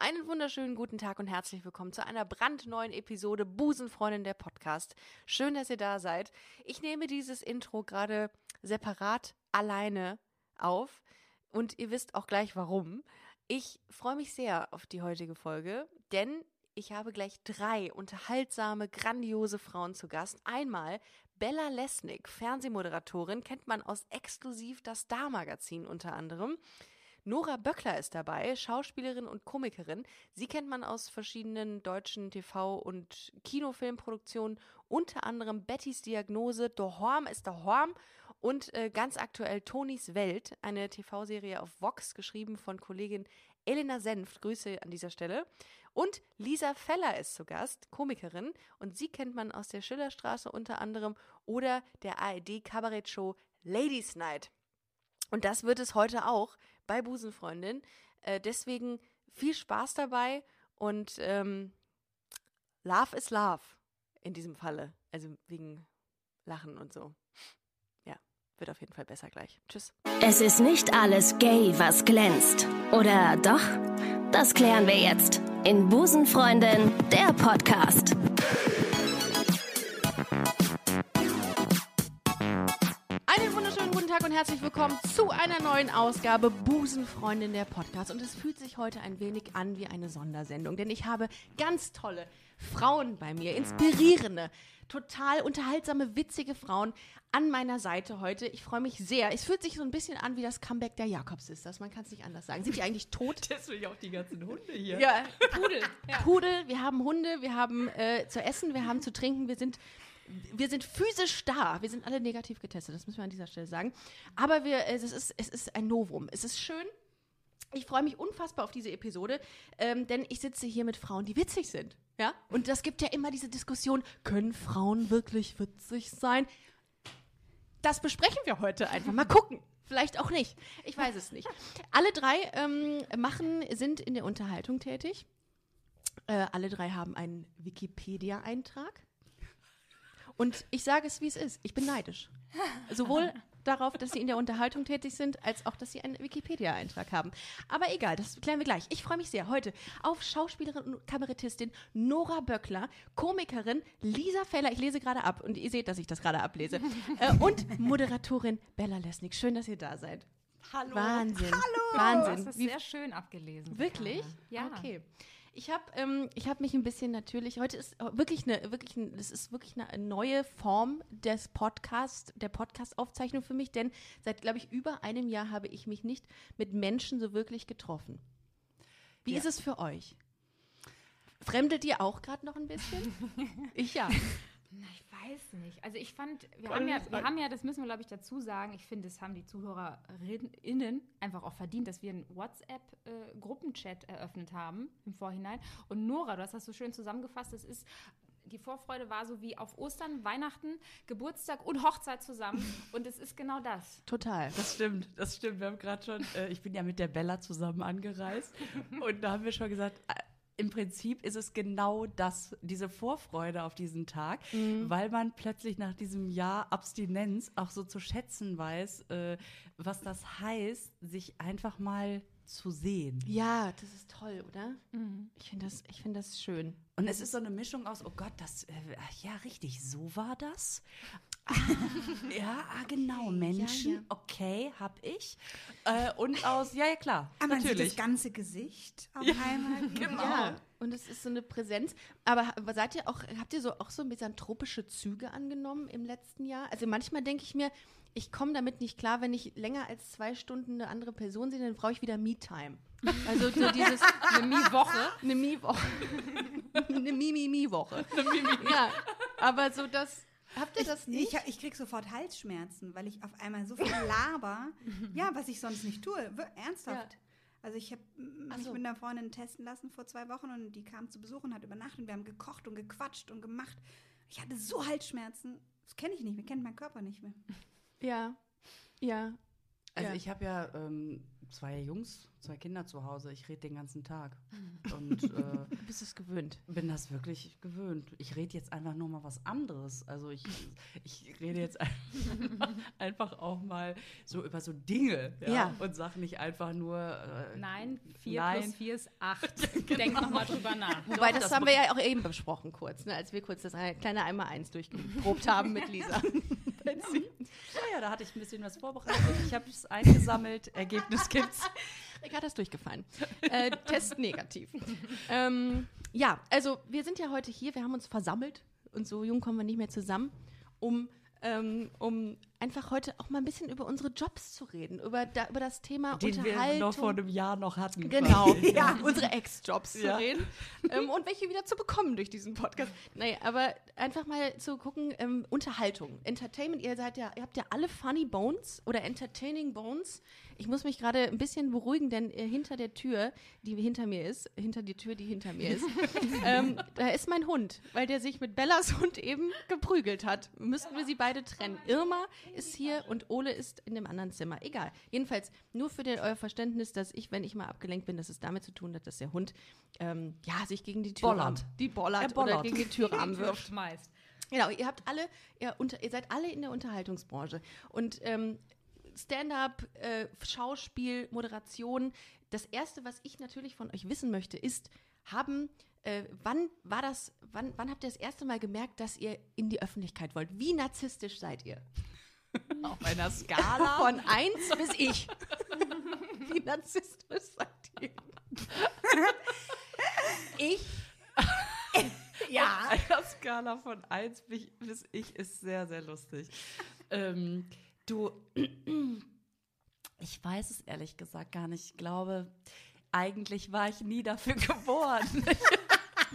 Einen wunderschönen guten Tag und herzlich willkommen zu einer brandneuen Episode Busenfreundin der Podcast. Schön, dass ihr da seid. Ich nehme dieses Intro gerade separat alleine auf und ihr wisst auch gleich warum. Ich freue mich sehr auf die heutige Folge, denn ich habe gleich drei unterhaltsame, grandiose Frauen zu Gast. Einmal Bella Lesnick, Fernsehmoderatorin, kennt man aus exklusiv das Star-Magazin unter anderem. Nora Böckler ist dabei, Schauspielerin und Komikerin. Sie kennt man aus verschiedenen deutschen TV- und Kinofilmproduktionen, unter anderem Bettys Diagnose, Dohorm ist Dohorm und äh, ganz aktuell Tonis Welt, eine TV-Serie auf Vox, geschrieben von Kollegin Elena Senft. Grüße an dieser Stelle. Und Lisa Feller ist zu Gast, Komikerin, und sie kennt man aus der Schillerstraße unter anderem oder der ARD-Kabarett-Show Ladies Night. Und das wird es heute auch bei Busenfreundin. Äh, deswegen viel Spaß dabei und ähm, Love is Love in diesem Falle. Also wegen Lachen und so. Ja, wird auf jeden Fall besser gleich. Tschüss. Es ist nicht alles gay, was glänzt. Oder doch? Das klären wir jetzt in Busenfreundin, der Podcast. Wunderschönen guten Tag und herzlich willkommen zu einer neuen Ausgabe Busenfreundin der Podcast. Und es fühlt sich heute ein wenig an wie eine Sondersendung, denn ich habe ganz tolle Frauen bei mir, inspirierende, total unterhaltsame, witzige Frauen an meiner Seite heute. Ich freue mich sehr. Es fühlt sich so ein bisschen an wie das Comeback der Jakobs-Sisters. Man kann es nicht anders sagen. Sind die eigentlich tot? Deswegen auch die ganzen Hunde hier. Ja, Pudel. Pudel, wir haben Hunde, wir haben äh, zu essen, wir haben zu trinken, wir sind, wir sind physisch da. Wir sind alle negativ getestet, das müssen wir an dieser Stelle sagen. Aber wir, es, ist, es ist ein Novum. Es ist schön. Ich freue mich unfassbar auf diese Episode, ähm, denn ich sitze hier mit Frauen, die witzig sind. Ja? Und das gibt ja immer diese Diskussion, können Frauen wirklich witzig sein? Das besprechen wir heute einfach. Mal gucken. Vielleicht auch nicht. Ich weiß es nicht. Alle drei ähm, machen, sind in der Unterhaltung tätig. Äh, alle drei haben einen Wikipedia-Eintrag. Und ich sage es, wie es ist. Ich bin neidisch. Sowohl darauf, dass sie in der Unterhaltung tätig sind, als auch, dass sie einen Wikipedia-Eintrag haben. Aber egal, das klären wir gleich. Ich freue mich sehr heute auf Schauspielerin und Kabarettistin Nora Böckler, Komikerin Lisa Feller, ich lese gerade ab und ihr seht, dass ich das gerade ablese, äh, und Moderatorin Bella Lesnick. Schön, dass ihr da seid. Hallo. Wahnsinn. Hallo. Wahnsinn. Du hast das Wie- sehr schön abgelesen. Wirklich? Ja. Okay. Ich habe ähm, ich hab mich ein bisschen natürlich, heute ist wirklich eine, wirklich, ein, das ist wirklich eine neue Form des Podcasts, der Podcast-Aufzeichnung für mich, denn seit, glaube ich, über einem Jahr habe ich mich nicht mit Menschen so wirklich getroffen. Wie Ja. ist es für euch? Fremdelt ihr auch gerade noch ein bisschen? ich ja. Na, ich weiß nicht. Also ich fand, wir haben ja, wir haben ja, das müssen wir glaube ich dazu sagen, ich finde, das haben die ZuhörerInnen einfach auch verdient, dass wir einen WhatsApp-Gruppenchat eröffnet haben im Vorhinein. Und Nora, du hast das so schön zusammengefasst, das ist die Vorfreude war so wie auf Ostern, Weihnachten, Geburtstag und Hochzeit zusammen. Und es ist genau das. Total. Das stimmt, das stimmt. Wir haben gerade schon, äh, ich bin ja mit der Bella zusammen angereist und da haben wir schon gesagt, äh, im Prinzip ist es genau das, diese Vorfreude auf diesen Tag, weil man plötzlich nach diesem Jahr Abstinenz auch so zu schätzen weiß, äh, was das heißt, sich einfach mal zu sehen. Ja, das ist toll, oder? Ich finde das, ich find das schön. Und es ist so eine Mischung aus, oh Gott, das, äh, ja, richtig, so war das. Ah, ja, ah, genau, Menschen, ja. okay, hab ich. Äh, und aus, ja, ja, klar, Aber man sieht natürlich. das ganze Gesicht auf einmal. Genau. Ja, und es ist so eine Präsenz. Aber seid ihr auch, habt ihr so auch so misanthropische Züge angenommen im letzten Jahr? Also manchmal denke ich mir, ich komme damit nicht klar, wenn ich länger als zwei Stunden eine andere Person sehe, dann brauche ich wieder Me-Time. Also so dieses Eine Mi-Woche. eine Mi-Woche. eine Mi-Mi-Mi-Woche. Ja, aber so das, habt ihr das nicht? Ich, ich krieg sofort Halsschmerzen, weil ich auf einmal so viel laber. ja, was ich sonst nicht tue. Ernsthaft. Also ich habe mich so. mit einer Freundin testen lassen vor zwei Wochen und die kam zu Besuch und hat übernachtet und wir haben gekocht und gequatscht und gemacht. Ich hatte so Halsschmerzen. Das kenne ich nicht mehr, kennt mein Körper nicht mehr. ja, ja. Also Ja. ich habe ja ähm, zwei Jungs, zwei Kinder zu Hause. Ich rede den ganzen Tag. Und äh, Du bist es gewöhnt. bin das wirklich gewöhnt. Ich rede jetzt einfach nur mal was anderes. Also ich, ich rede jetzt einfach, auch mal so über so Dinge. Ja. Ja. Und sage nicht einfach nur. Äh, Nein, 4 Nein. plus 4 ist 8. Denk nochmal drüber nach. Wobei, Doch, das, das haben wir ja auch eben besprochen kurz, ne, als wir kurz das eine kleine Einmal-Eins durchgeprobt haben mit Lisa. Naja, da hatte ich ein bisschen was vorbereitet. Ich habe es eingesammelt. Ergebnis gibt's. Ricarda ist durchgefallen. Äh, Test negativ. ähm, ja, also wir sind ja heute hier, wir haben uns versammelt und so jung kommen wir nicht mehr zusammen, um, ähm, um einfach heute auch mal ein bisschen über unsere Jobs zu reden, über, da, über das Thema Den wir Unterhaltung. noch vor einem Jahr noch hatten. Genau, ja, unsere Ex-Jobs zu Ja. reden ähm, und welche wieder zu bekommen durch diesen Podcast. Naja, aber einfach mal zu gucken, ähm, Unterhaltung, Entertainment, ihr seid ja, ihr habt ja alle Funny Bones oder Entertaining Bones. Ich muss mich gerade ein bisschen beruhigen, denn äh, hinter der Tür, die hinter mir ist, hinter die Tür, die hinter mir ist, ähm, da ist mein Hund, weil der sich mit Bellas Hund eben geprügelt hat. Müssten wir sie beide trennen. Irma ist hier und Ole ist in dem anderen Zimmer. Egal. Jedenfalls nur für den, euer Verständnis, dass ich, wenn ich mal abgelenkt bin, dass es damit zu tun hat, dass der Hund ähm, ja, sich gegen die Tür Bollert. die bollert, Er bollert. oder gegen die Türrahmen wirft. schmeißt. Genau, ihr habt alle, ihr, unter, ihr seid alle in der Unterhaltungsbranche. Und ähm, Stand-up, äh, Schauspiel, Moderation. Das erste, was ich natürlich von euch wissen möchte, ist, haben, äh, wann war das, wann, wann habt ihr das erste Mal gemerkt, dass ihr in die Öffentlichkeit wollt? Wie narzisstisch seid ihr? Auf einer Skala. Von eins bis ich. Wie narzisstisch seid ihr? ich. Ja. Auf einer Skala von 1 bis bis ich ist sehr, sehr lustig. ähm, du, ich weiß es ehrlich gesagt gar nicht. Ich glaube, eigentlich war ich nie dafür geboren.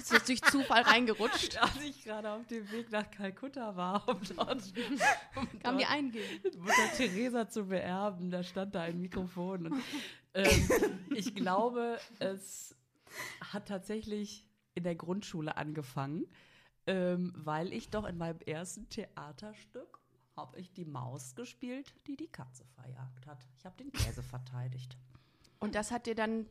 Du jetzt durch Zufall reingerutscht? Als ich gerade auf dem Weg nach Kalkutta war, um dort, um Kam die eingehen? Mutter Teresa zu beerben, da stand da ein Mikrofon. Und, ähm, ich glaube, es hat tatsächlich in der Grundschule angefangen, ähm, weil ich doch in meinem ersten Theaterstück habe ich die Maus gespielt, die die Katze verjagt hat. Ich habe den Käse verteidigt. Und das hat dir dann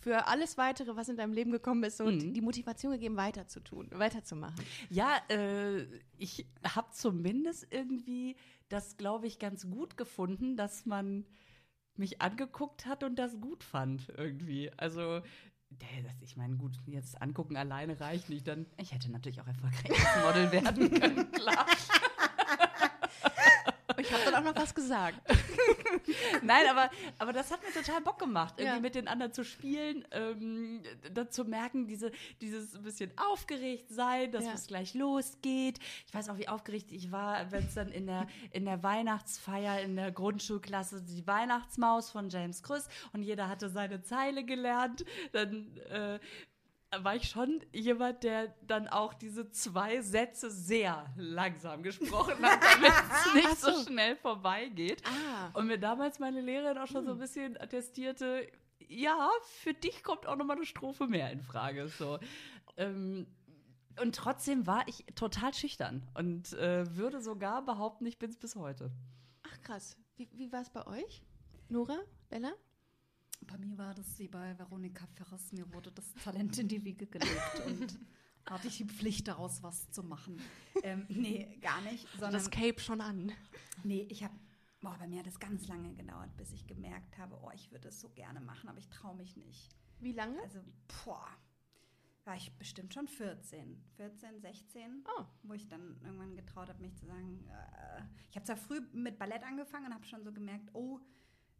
für alles weitere, was in deinem Leben gekommen ist, so Mhm. die- Motivation gegeben, weiterzutun, weiterzumachen. Ja, äh, ich habe zumindest irgendwie das, glaube ich, ganz gut gefunden, dass man mich angeguckt hat und das gut fand irgendwie. Also, ich meine, gut, jetzt angucken alleine reicht nicht. Dann, ich hätte natürlich auch erfolgreiches Model werden können, klar. Ich habe dann auch noch was gesagt. Nein, aber, aber das hat mir total Bock gemacht, irgendwie Ja. mit den anderen zu spielen, ähm, zu merken, diese, dieses bisschen aufgeregt sein, dass Ja. es gleich losgeht. Ich weiß auch, wie aufgeregt ich war, wenn es dann in der, in der Weihnachtsfeier in der Grundschulklasse die Weihnachtsmaus von James Krüss und jeder hatte seine Zeile gelernt. Dann äh, war ich schon jemand, der dann auch diese zwei Sätze sehr langsam gesprochen hat, damit es nicht so. schnell vorbeigeht. Ah. Und mir damals meine Lehrerin auch schon so ein bisschen attestierte, ja, für dich kommt auch nochmal eine Strophe mehr in Frage. So. Ähm, und trotzdem war ich total schüchtern und äh, würde sogar behaupten, ich bin es bis heute. Ach krass. Wie, wie war es bei euch? Nora? Bella? Bei mir war das wie bei Veronika Ferres. Mir wurde das Talent in die Wiege gelegt und hatte ich die Pflicht daraus, was zu machen. Ähm, nee, gar nicht. Sondern, Das Cape schon an. nee, ich habe, boah, bei mir hat es ganz lange gedauert, bis ich gemerkt habe, oh, ich würde es so gerne machen, aber ich traue mich nicht. Wie lange? Also, boah, war ich bestimmt schon 14, 14, 16, Oh. wo ich dann irgendwann getraut habe, mich zu sagen, äh, ich habe zwar früh mit Ballett angefangen und habe schon so gemerkt, oh,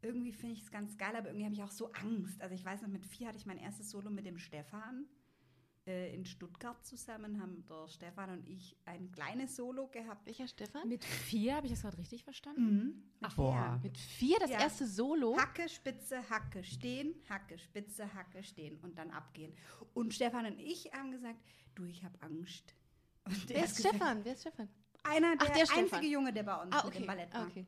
irgendwie finde ich es ganz geil, aber irgendwie habe ich auch so Angst. Also ich weiß noch, mit vier hatte ich mein erstes Solo mit dem Stefan äh, in Stuttgart zusammen, haben der Stefan und ich ein kleines Solo gehabt. Welcher Stefan? Mit vier, habe ich das gerade richtig verstanden? Mhm. Mit boah. Mit vier das Ja. erste Solo. Hacke, Spitze, Hacke, stehen, Hacke, Spitze, Hacke, stehen und dann abgehen. Und Stefan und ich haben gesagt, du, ich habe Angst. Und der Wer ist gesagt, Stefan? Wer ist Stefan? Einer, Ach, der, der Stefan. einzige Junge, der bei uns Ah, mit dem okay. Ballett war. Ah, okay.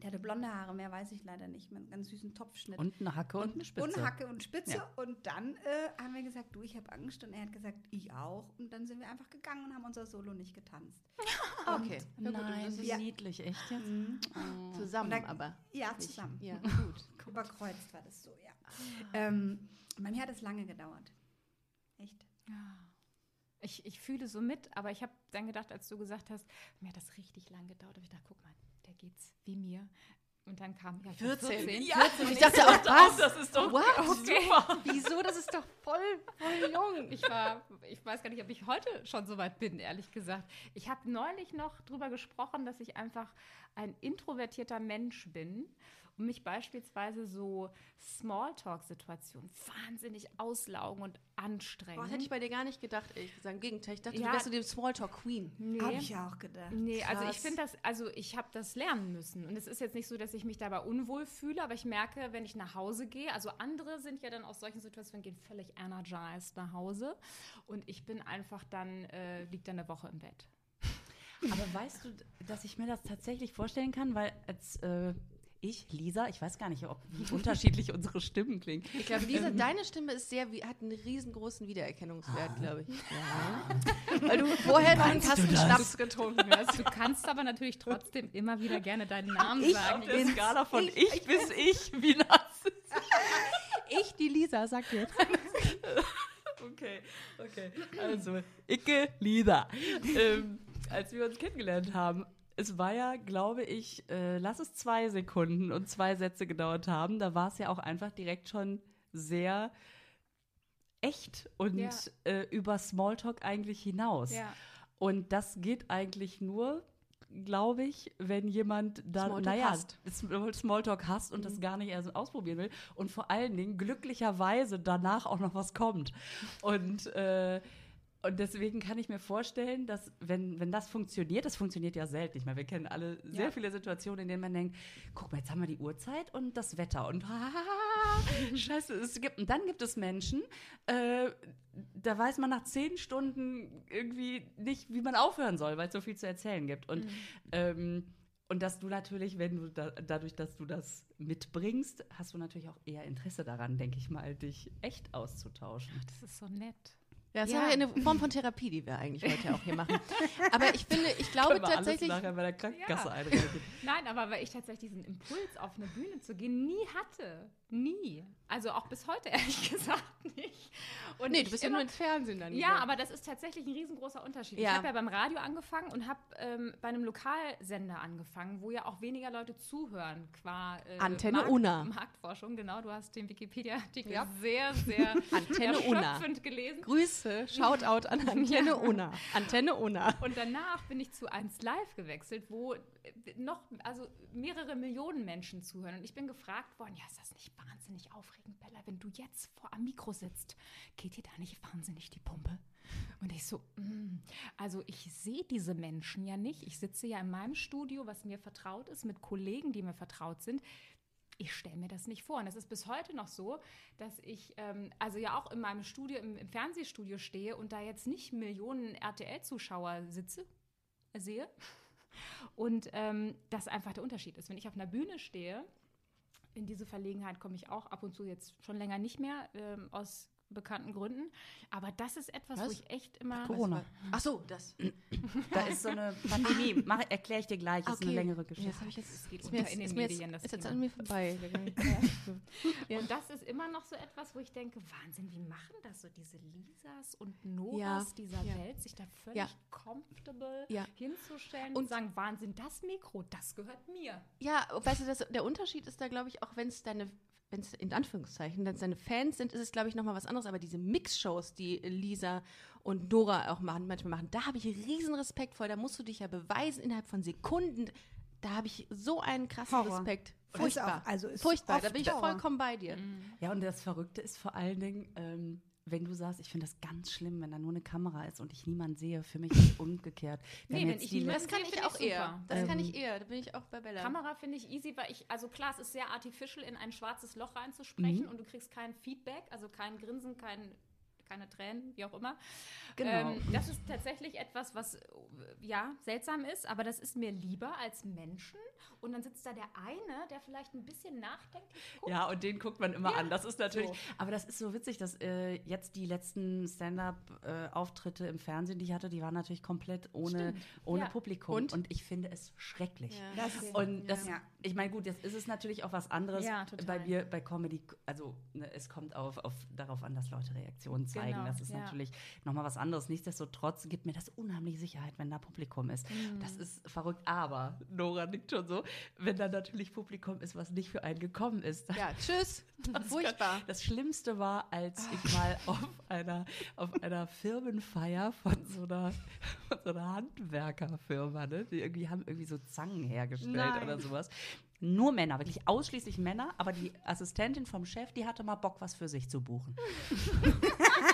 Der hatte blonde Haare, mehr weiß ich leider nicht. Mit einem ganz süßen Topfschnitt. Und eine Hacke und, eine Spitze. Und Hacke und Spitze. Ja. Und dann äh, haben wir gesagt, du, ich habe Angst. Und er hat gesagt, ich auch. Und dann sind wir einfach gegangen und haben unser Solo nicht getanzt. Okay. Ja, gut, Nein, das wie ist Ja. niedlich, echt jetzt? zusammen, Und da- aber. Ja, zusammen. Ja, gut. Überkreuzt war das so, ja. Ähm, bei mir hat es lange gedauert. Echt. Ich, ich fühle so mit, aber ich habe dann gedacht, als du gesagt hast, mir hat das richtig lang gedauert, habe ich gedacht, guck mal, der geht's wie mir. Und dann kam ja, ich war 14. Ja, Und ich dachte auch, was? das ist doch What? okay. Wieso? Das ist doch voll, voll jung. Ich war, ich weiß gar nicht, ob ich heute schon so weit bin, ehrlich gesagt. Ich habe neulich noch drüber gesprochen, dass ich einfach ein introvertierter Mensch bin und mich beispielsweise so Smalltalk-Situationen wahnsinnig auslaugen und anstrengen. Boah, das hätte ich bei dir gar nicht gedacht, ehrlich gesagt. Im Gegenteil, ich dachte, Ja. du wärst so dem Smalltalk-Queen. nee. Habe ich ja auch gedacht. Nee, also ich Krass. finde das, also ich habe das lernen müssen. Und es ist jetzt nicht so, dass ich mich dabei unwohl fühle, aber ich merke, wenn ich nach Hause gehe, also andere sind ja dann aus solchen Situationen, gehen völlig energized nach Hause. Und ich bin einfach dann, äh, liegt dann eine Woche im Bett. Aber weißt du, dass ich mir das tatsächlich vorstellen kann, weil als äh, ich, Lisa, ich weiß gar nicht, ob wie unterschiedlich unsere Stimmen klingen. Ich glaube, Lisa, deine Stimme ist sehr, hat einen riesengroßen Wiedererkennungswert, glaube ich. Ja. Weil du vorher noch einen Kasten das? Schnaps getrunken hast. Du kannst aber natürlich trotzdem immer wieder gerne deinen Namen Ich sagen. auf der Skala von ich- ich, bis ich, wie nass. Ich, die Lisa, sag jetzt. Okay, okay. Also, Icke, Lisa. ähm, als wir uns kennengelernt haben, es war ja, glaube ich, äh, lass es zwei Sekunden und zwei Sätze gedauert haben. Da war es ja auch einfach direkt schon sehr echt und Ja. äh, über Smalltalk eigentlich hinaus. Ja. Und das geht eigentlich nur, glaube ich, wenn jemand da, Smalltalk naja, hasst. Sm- Smalltalk hasst und das gar nicht erst ausprobieren will. Und vor allen Dingen glücklicherweise danach auch noch was kommt. Und, äh, und deswegen kann ich mir vorstellen, dass, wenn, wenn das funktioniert, das funktioniert ja selten. Ich meine, wir kennen alle sehr Ja. viele Situationen, in denen man denkt, guck mal, jetzt haben wir die Uhrzeit und das Wetter und scheiße, es gibt, und dann gibt es Menschen, äh, da weiß man nach zehn Stunden irgendwie nicht, wie man aufhören soll, weil es so viel zu erzählen gibt. Und, ähm, und dass du natürlich, wenn du da, dadurch, dass du das mitbringst, hast du natürlich auch eher Interesse daran, denke ich mal, dich echt auszutauschen. Das ist so nett. Ja, das Ja. ist ja eine Form von Therapie, die wir eigentlich heute auch hier machen. Aber ich finde, ich glaube wir alles tatsächlich. nachher bei der Krankenkasse Ja. Nein, aber weil ich tatsächlich diesen Impuls, auf eine Bühne zu gehen, nie hatte. Nie. Also auch bis heute ehrlich gesagt nicht. Und Nee, du bist ja immer- nur ins Fernsehen dann. Ja, aber das ist tatsächlich ein riesengroßer Unterschied. Ja. Ich habe ja beim Radio angefangen und habe ähm, bei einem Lokalsender angefangen, wo ja auch weniger Leute zuhören, qua äh, Antenne Unna. Marktforschung, genau. Du hast den Wikipedia-Artikel Ja. sehr, sehr Antenne erschöpfend gelesen. Grüße, Shoutout an Antenne Una. Antenne Una. Und danach bin ich zu 1 Live gewechselt, wo äh, noch, also mehrere Millionen Menschen zuhören. Und ich bin gefragt worden, ja, ist das nicht wahnsinnig aufregend, Bella, wenn du jetzt vor am Mikro sitzt, geht dir da nicht wahnsinnig die Pumpe? Und ich so, mm. also ich sehe diese Menschen ja nicht. Ich sitze ja in meinem Studio, was mir vertraut ist, mit Kollegen, die mir vertraut sind. Ich stelle mir das nicht vor. Und es ist bis heute noch so, dass ich ähm, also ja auch in meinem Studio, im, im Fernsehstudio stehe und da jetzt nicht Millionen RTL-Zuschauer sitze, sehe. Und ähm, das einfach der Unterschied ist. Wenn ich auf einer Bühne stehe, in diese Verlegenheit komme ich auch ab und zu jetzt schon länger nicht mehr, ähm, aus bekannten Gründen. Aber das ist etwas, wo Was? ich echt immer. Corona. Ach so, das. Da ist so eine Pandemie. Mach, erkläre ich dir gleich, ist eine längere Geschichte. Ich jetzt. Es geht Ist mir unter jetzt, in den ist mir jetzt, Medien, das ist jetzt an mir vorbei. Ja. Und das ist immer noch so etwas, wo ich denke, Wahnsinn, wie machen das so diese Lisas und Noras Ja, dieser ja. Welt, sich da völlig Ja. comfortable Ja. hinzustellen Und- und sagen, Wahnsinn, das Mikro, das gehört mir. Ja, weißt du, das, der Unterschied ist da, glaube ich, auch wenn es deine, wenn es in Anführungszeichen, wenn es deine Fans sind, ist es, glaube ich, nochmal was anderes. Aber diese Mixshows, die Lisa und Dora auch machen, manchmal machen, da habe ich riesen Respekt vor. Da musst du dich ja beweisen innerhalb von Sekunden. Da habe ich so einen krassen Horror. Respekt. Furchtbar. auch- also ist Furchtbar, da bin ich Horror. vollkommen bei dir. Ja, und das Verrückte ist vor allen Dingen, ähm, wenn du sagst, ich finde das ganz schlimm, wenn da nur eine Kamera ist und ich niemanden sehe. Für mich ist es umgekehrt. Wir Nee, wenn ich die niemanden Das kann sehe, ich auch ich eher. Das kann Ähm, ich eher. Da bin ich auch bei Bella. Kamera finde ich easy, weil ich, also klar, es ist sehr artificial, in ein schwarzes Loch reinzusprechen Mhm. und du kriegst kein Feedback, also kein Grinsen, kein, keine Tränen, wie auch immer. Genau. Ähm, das ist tatsächlich etwas, was ja seltsam ist, aber das ist mir lieber als Menschen. Und dann sitzt da der eine, der vielleicht ein bisschen nachdenklich guckt. Ja, und den guckt man immer Ja, an. Das ist natürlich. so. Aber das ist so witzig, dass äh, jetzt die letzten Stand-up-Auftritte im Fernsehen, die ich hatte, die waren natürlich komplett ohne, Stimmt. ohne Ja. Publikum. Und? Und? ich finde es schrecklich. Ja. Das ist- Und das, Ja. ich meine, gut, jetzt ist es natürlich auch was anderes bei mir, bei Comedy. Also, ne, es kommt auf, auf, darauf an, dass Leute Reaktionen zeigen. Genau, das ist ja. natürlich nochmal was anderes. Nichtsdestotrotz gibt mir das unheimlich Sicherheit, wenn da Publikum ist. Mhm. Das ist verrückt. Aber, Nora nickt schon so, wenn da natürlich Publikum ist, was nicht für einen gekommen ist, Ja, tschüss. Furchtbar. das Schlimmste war, als ich mal auf einer, auf einer Firmenfeier von so einer, von so einer Handwerkerfirma, ne? die irgendwie haben irgendwie so Zangen hergestellt Nein. oder sowas. Nur Männer, wirklich ausschließlich Männer, aber die Assistentin vom Chef, die hatte mal Bock, was für sich zu buchen.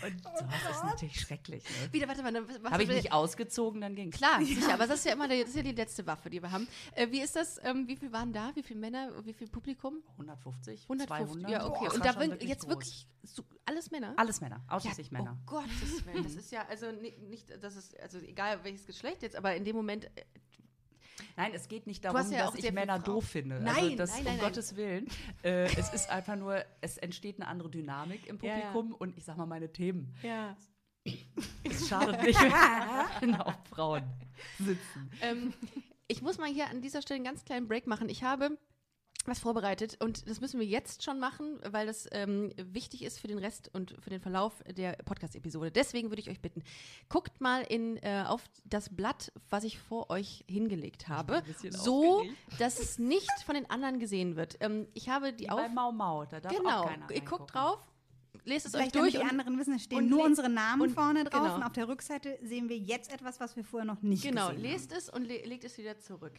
Und sowas ist natürlich schrecklich. Ne? Wieder, warte mal. was- Habe ich mich ausgezogen, dann ging's. Klar, sicher, aber das ist ja immer das ist ja die letzte Waffe, die wir haben. Äh, wie ist das? Ähm, wie viel waren da? Wie viele Männer? Wie viel Publikum? 150, 150. 200. Ja, okay. Das Und da sind jetzt groß. wirklich so, alles Männer? Alles Männer, ausschließlich ja, Männer. Oh Gottes Willen. Das ist ja, also ni- nicht, das ist, also egal welches Geschlecht jetzt, aber in dem Moment, äh, Nein, es geht nicht darum, ja dass ich Männer doof finde. also Nein, das, nein, um nein, nein. Gottes Willen. Äh, es ist einfach nur, es entsteht eine andere Dynamik im Ja, ja. Publikum und ich sag mal, meine Themen. ja. Es schadet nicht, wenn auch Frauen sitzen. ähm, ich muss mal hier an dieser Stelle einen ganz kleinen Break machen. Ich habe was vorbereitet und das müssen wir jetzt schon machen, weil das ähm, wichtig ist für den Rest und für den Verlauf der Podcast-Episode. Deswegen würde ich euch bitten, guckt mal in, äh, auf das Blatt, was ich vor euch hingelegt habe, so, aufgeregt. dass es nicht von den anderen gesehen wird. Ähm, ich habe die Wie auf... bei Mau Mau, da darf Genau, auch keiner ihr guckt drauf, lest es euch durch damit die anderen wissen, es stehen nur unsere Namen und- vorne drauf genau. und auf der Rückseite sehen wir jetzt etwas, was wir vorher noch nicht Genau, gesehen lest es und le legt es wieder zurück.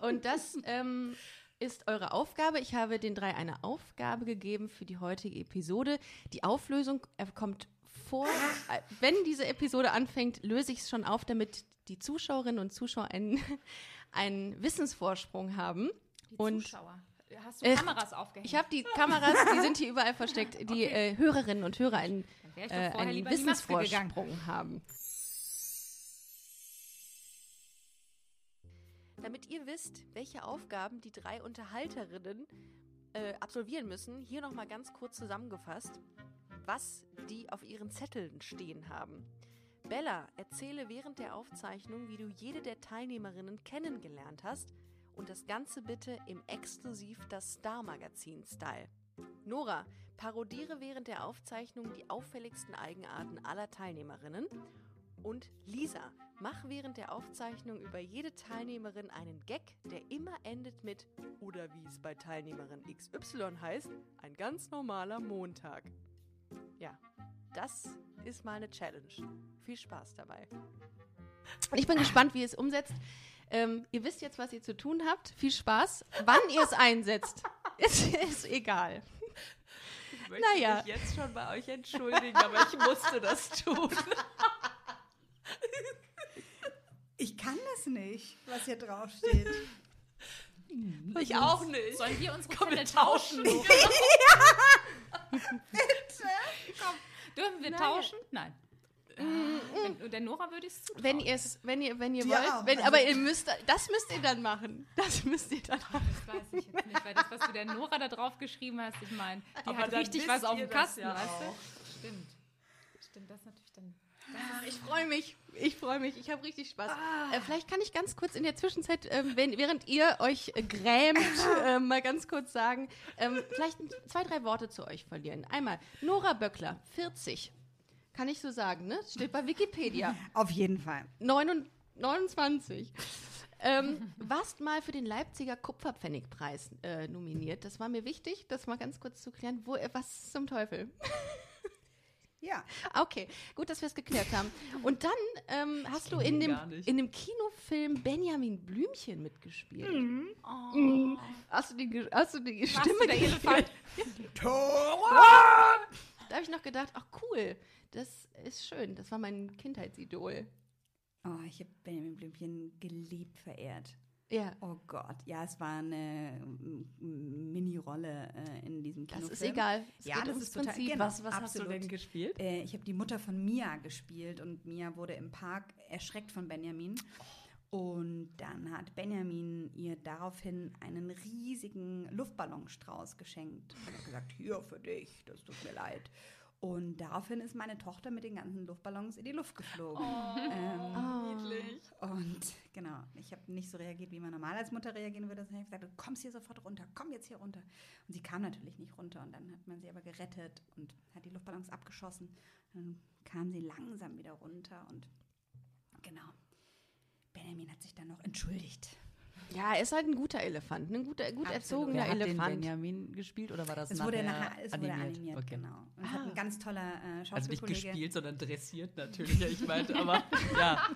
Und das ähm, ist eure Aufgabe. Ich habe den drei eine Aufgabe gegeben für die heutige Episode. Die Auflösung kommt vor. Äh, Wenn diese Episode anfängt, löse ich es schon auf, damit die Zuschauerinnen und Zuschauer einen, einen Wissensvorsprung haben. Die Und- Zuschauer. Hast du Äh, Kameras aufgehängt? Ich habe die Kameras, die sind hier überall versteckt, die äh, Hörerinnen und Hörer einen, äh, einen. Wissensvorsprung haben. Damit ihr wisst, welche Aufgaben die drei Unterhalterinnen äh, absolvieren müssen, hier nochmal ganz kurz zusammengefasst, was die auf ihren Zetteln stehen haben. Bella, erzähle während der Aufzeichnung, wie du jede der Teilnehmerinnen kennengelernt hast und das Ganze bitte im exklusiv das Star-Magazin-Style. Nora, parodiere während der Aufzeichnung die auffälligsten Eigenarten aller Teilnehmerinnen. Und Lisa, mach während der Aufzeichnung über jede Teilnehmerin einen Gag, der immer endet mit oder wie es bei Teilnehmerin XY heißt, ein ganz normaler Montag. Ja, das ist mal eine Challenge. Viel Spaß dabei. Ich bin gespannt, wie ihr es umsetzt. Ähm, ihr wisst jetzt, was ihr zu tun habt. Viel Spaß. Wann ihr es einsetzt, ist, ist egal. Ich möchte Naja. mich jetzt schon bei euch entschuldigen, aber ich musste das tun. Ich kann das nicht, was hier drauf steht. Ich auch nicht. Sollen wir unsere Komm, wir Zettel tauschen? tauschen. Dürfen wir tauschen? Nein. Wenn, und der Nora würde ich es. Wenn ihr es, wenn ihr, wenn ihr Ja, wollt, wenn, also- aber ihr müsst, das müsst ihr dann machen. Das müsst ihr dann machen. Das weiß ich jetzt nicht, weil das, was du der Nora da drauf geschrieben hast, ich meine, die Aber hat richtig was auf dem Kasten, ja weißt du? Stimmt. Stimmt, das natürlich Ich freue mich. Ich freue mich. Ich habe richtig Spaß. Ah. Äh, vielleicht kann ich ganz kurz in der Zwischenzeit, ähm, wenn, während ihr euch äh, grämt, äh, mal ganz kurz sagen, ähm, vielleicht zwei, drei Worte zu euch verlieren. Einmal, Nora Böckler, 40. Kann ich so sagen, ne? Steht bei Wikipedia. Auf jeden Fall. 29. 29. Ähm, warst mal für den Leipziger Kupferpfennigpreis äh, nominiert. Das war mir wichtig, das mal ganz kurz zu klären. Wo, äh, was zum Teufel? Ja. Okay, gut, dass wir es geklärt haben. Und dann ähm, hast du in dem, in dem Kinofilm Benjamin Blümchen mitgespielt. Mhm. Mhm. Hast du die, hast du die Stimme der Elefant? Da habe ich noch gedacht, ach cool, das ist schön. Das war mein Kindheitsidol. Oh, ich habe Benjamin Blümchen geliebt, verehrt. Ja. Oh Gott, ja, es war eine mm, Mini-Rolle äh, in diesem Das Kinofilm. ist egal. Es Ja, das ist total. Prinzip. Genau, Was, was hast du denn gespielt? Äh, ich habe die Mutter von Mia gespielt und Mia wurde im Park erschreckt von Benjamin. Und dann hat Benjamin ihr daraufhin einen riesigen Luftballonstrauß geschenkt. Und hat gesagt, hier für dich, das tut mir leid. Und daraufhin ist meine Tochter mit den ganzen Luftballons in die Luft geflogen. ähm, und genau, ich habe nicht so reagiert, wie man normal als Mutter reagieren würde. sondern Ich habe gesagt, du kommst hier sofort runter, komm jetzt hier runter. Und sie kam natürlich nicht runter. Und dann hat man sie aber gerettet und hat die Luftballons abgeschossen. Dann kam sie langsam wieder runter und genau. Benjamin hat sich dann noch entschuldigt. Ja, er ist halt ein guter Elefant, ein guter, gut Absolut. erzogener Wer hat den Elefant. Benjamin gespielt oder war das Es wurde nachher nachher es wurde animiert, Okay. genau. Und es hat ein ganz toller äh, Also nicht gespielt, sondern dressiert natürlich. Ja, ich meinte, aber ja.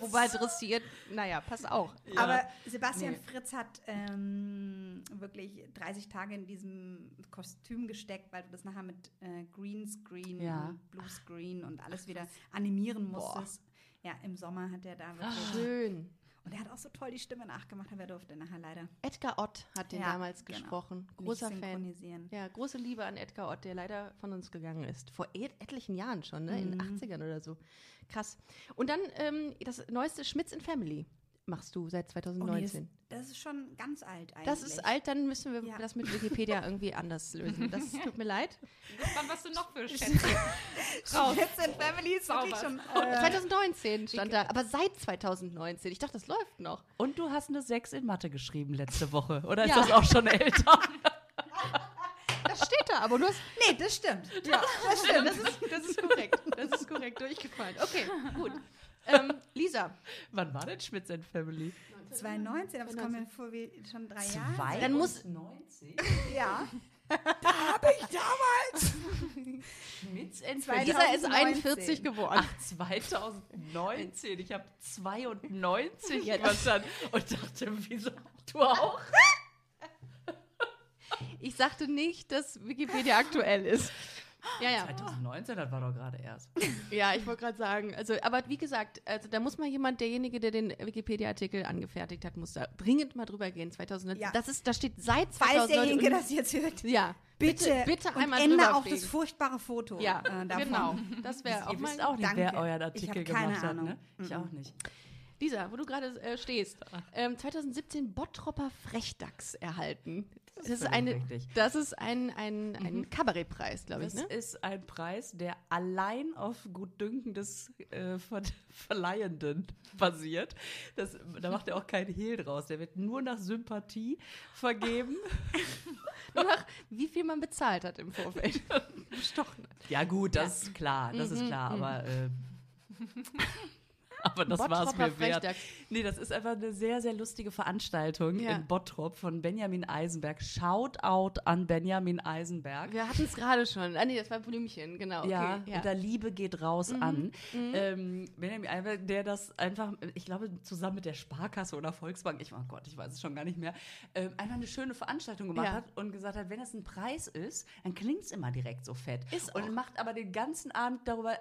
Wobei dressiert, naja, passt auch. ja. Aber Sebastian Nee. Fritz hat ähm, wirklich 30 Tage in diesem Kostüm gesteckt, weil du das nachher mit äh, Greenscreen Ja. Bluescreen und alles wieder animieren musstest. Ja, im Sommer hat er da wirklich. Schön. Und er hat auch so toll die Stimme nachgemacht, aber er durfte nachher leider Edgar Ott hat den Ja, damals genau. gesprochen. Großer Fan. Ja, große Liebe an Edgar Ott, der leider von uns gegangen ist. Vor et etlichen Jahren schon, ne? In den 80ern oder so. Krass. Und dann ähm, das neueste Schmitz in Family machst du seit Oh, nee, 2019. das, ist schon ganz alt eigentlich. das ist alt, dann müssen wir Ja. das mit Wikipedia irgendwie anders lösen. Das tut mir leid. Gespannt, was du noch für Schätze Schmitz in Family ist wirklich schon. Äh, 2019 stand da, aber seit 2019. Ich dachte, das läuft noch. Und du hast eine 6 in Mathe geschrieben letzte Woche. Oder ist Ja. das auch schon älter? Das steht da, aber du hast. nee, das stimmt. Ja, das stimmt. Das ist, das ist korrekt. Das ist korrekt durchgefallen. Okay, gut. Ähm, Lisa, Wann war denn Schmitz and Family? 2019, aber es kommt mir vor wie schon drei Jahre. Dann muss- 90? Ja. Schmitz and Zwei- Family. Lisa ist 2019. 41 geworden. Ach, 2019. Ich habe 92 Ja, verstanden und dachte, wieso du auch? Ich sagte nicht, dass Wikipedia aktuell ist. Ja, ja. 2019, das war doch gerade erst. Ja, ich wollte gerade sagen, also, aber wie gesagt, also da muss mal jemand, derjenige, der den Wikipedia-Artikel angefertigt hat, muss da dringend mal drüber gehen. 2019. Ja. Das ist, da steht seit Falls 2019. derjenige und- das jetzt hört, ja, bitte, bitte, bitte und einmal ändere drüber auch das furchtbare Foto. Ja, äh, davon. genau. Das wäre auch Ihr mal. wisst auch nicht, Danke. wer euren Ich Artikel keine gemacht hat, Ahnung. ne? Ich auch nicht. Lisa, wo du gerade äh, stehst, ähm, 2017 Bottropper Frechdachs erhalten. Das ist, völlig eine, richtig. das ist ein, ein, ein Kabarettpreis, glaube ich, Das ne? ist ein Preis, der allein auf Gutdünken des äh, Ver Verleihenden basiert. Das, da macht er auch keinen Hehl draus. Der wird nur nach Sympathie vergeben. Nur nach, wie viel man bezahlt hat im Vorfeld. Bestochen. Ja, gut, das ist klar, das ist klar, aber. Äh, aber das war es mir wert. Nee, das ist einfach eine sehr, sehr lustige Veranstaltung Ja. in Bottrop von Benjamin Eisenberg. Shoutout an Benjamin Eisenberg. Wir hatten es gerade schon. Ah, nee, das war Blümchen, genau. Okay, Ja, ja. und da Liebe geht raus an. Ähm, Benjamin Eisenberg, der das einfach, ich glaube, zusammen mit der Sparkasse oder Volksbank, ich, oh Gott, ich weiß es schon gar nicht mehr, ähm, einfach eine schöne Veranstaltung gemacht Ja. hat und gesagt hat, wenn das ein Preis ist, dann klingt es immer direkt so fett. Ist und auch. macht aber den ganzen Abend darüber,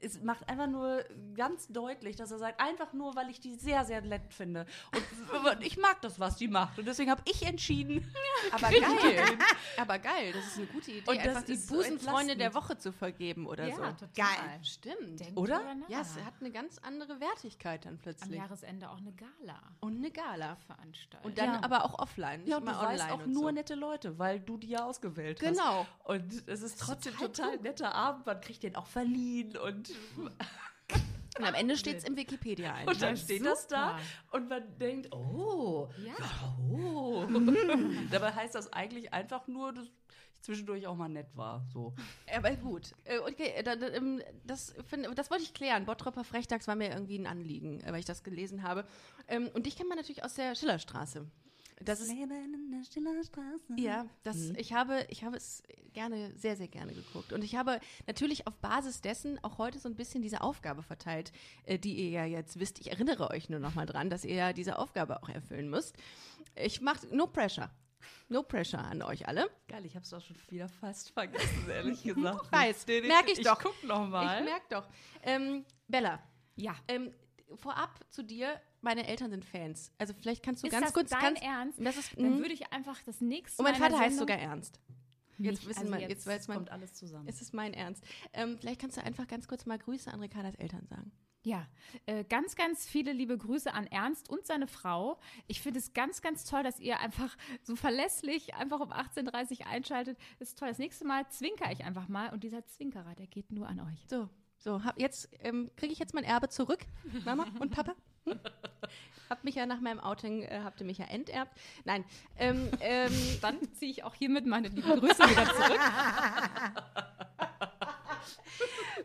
es macht einfach nur ganz deutlich, dass er sagt, einfach nur, weil ich die sehr, sehr nett finde. Und ich mag das, was die macht. Und deswegen habe ich entschieden, Aber geil. Aber geil, das ist eine gute Idee, Und das einfach die ist so Busenfreunde der. Woche zu vergeben oder Ja, so. total. Geil. Stimmt. Denkt Oder? Ja, es hat eine ganz andere Wertigkeit dann am plötzlich. Jahresende auch eine Gala Und eine Gala. veranstaltet. Und dann Ja. aber auch offline, nicht Ja, und du weißt auch und nur so. nette Leute, weil du die ja ausgewählt hast. Genau. Und es ist trotzdem total total, cool. netter Abend. Man kriegt den auch verliehen und, Und am Ende steht es im Wikipedia ein. und dann steht das da super. und man denkt, oh, Ja. ja, oh. Dabei heißt das eigentlich einfach nur, dass ich zwischendurch auch mal nett war. So. Aber gut. Äh, Okay, äh, ähm, das, das wollte ich klären. Bottropper Frechdachs war mir irgendwie ein Anliegen, äh, weil ich das gelesen habe. Ähm, Und dich kennt man natürlich aus der Schillerstraße. Das ist Leben in der Stillerstraße. Ja, das, ich, habe, ich habe es gerne, sehr, sehr gerne geguckt. Und ich habe natürlich auf Basis dessen auch heute so ein bisschen diese Aufgabe verteilt, äh, die ihr ja jetzt wisst. Ich erinnere euch nur noch mal dran, dass ihr ja diese Aufgabe auch erfüllen müsst. Ich mache no pressure. No pressure an euch alle. Geil, ich hab's auch schon wieder fast vergessen, ehrlich gesagt. Ich weiß, merke ich, ich doch. guck noch mal. Ich merke doch. Ähm, Bella, Ja. ähm, vorab zu dir. Meine Eltern sind Fans. Also vielleicht kannst du Ist ganz das kurz. dein ganz, Ernst? Das ist, Dann mhm. würde ich einfach das nächste Und mein Mal in der Vater heißt Sendung- sogar Ernst. Jetzt wissen also wir, jetzt jetzt weiß man, Kommt alles zusammen. ist es mein Ernst. Ähm, vielleicht kannst du einfach ganz kurz mal Grüße an Ricardas Eltern sagen. Ja, äh, ganz, ganz viele liebe Grüße an Ernst und seine Frau. Ich finde es ganz, ganz toll, dass ihr einfach so verlässlich einfach um 18.30 Uhr einschaltet. Das ist toll. Das nächste Mal zwinker ich einfach mal und dieser Zwinkerer, der geht nur an euch. So, so, hab jetzt ähm, kriege ich jetzt mein Erbe zurück, Mama und Papa. Hm? Habt mich ja nach meinem Outing, äh, habt ihr mich ja enterbt. Nein, ähm, ähm, Dann ziehe ich auch hiermit meine lieben Grüße wieder zurück.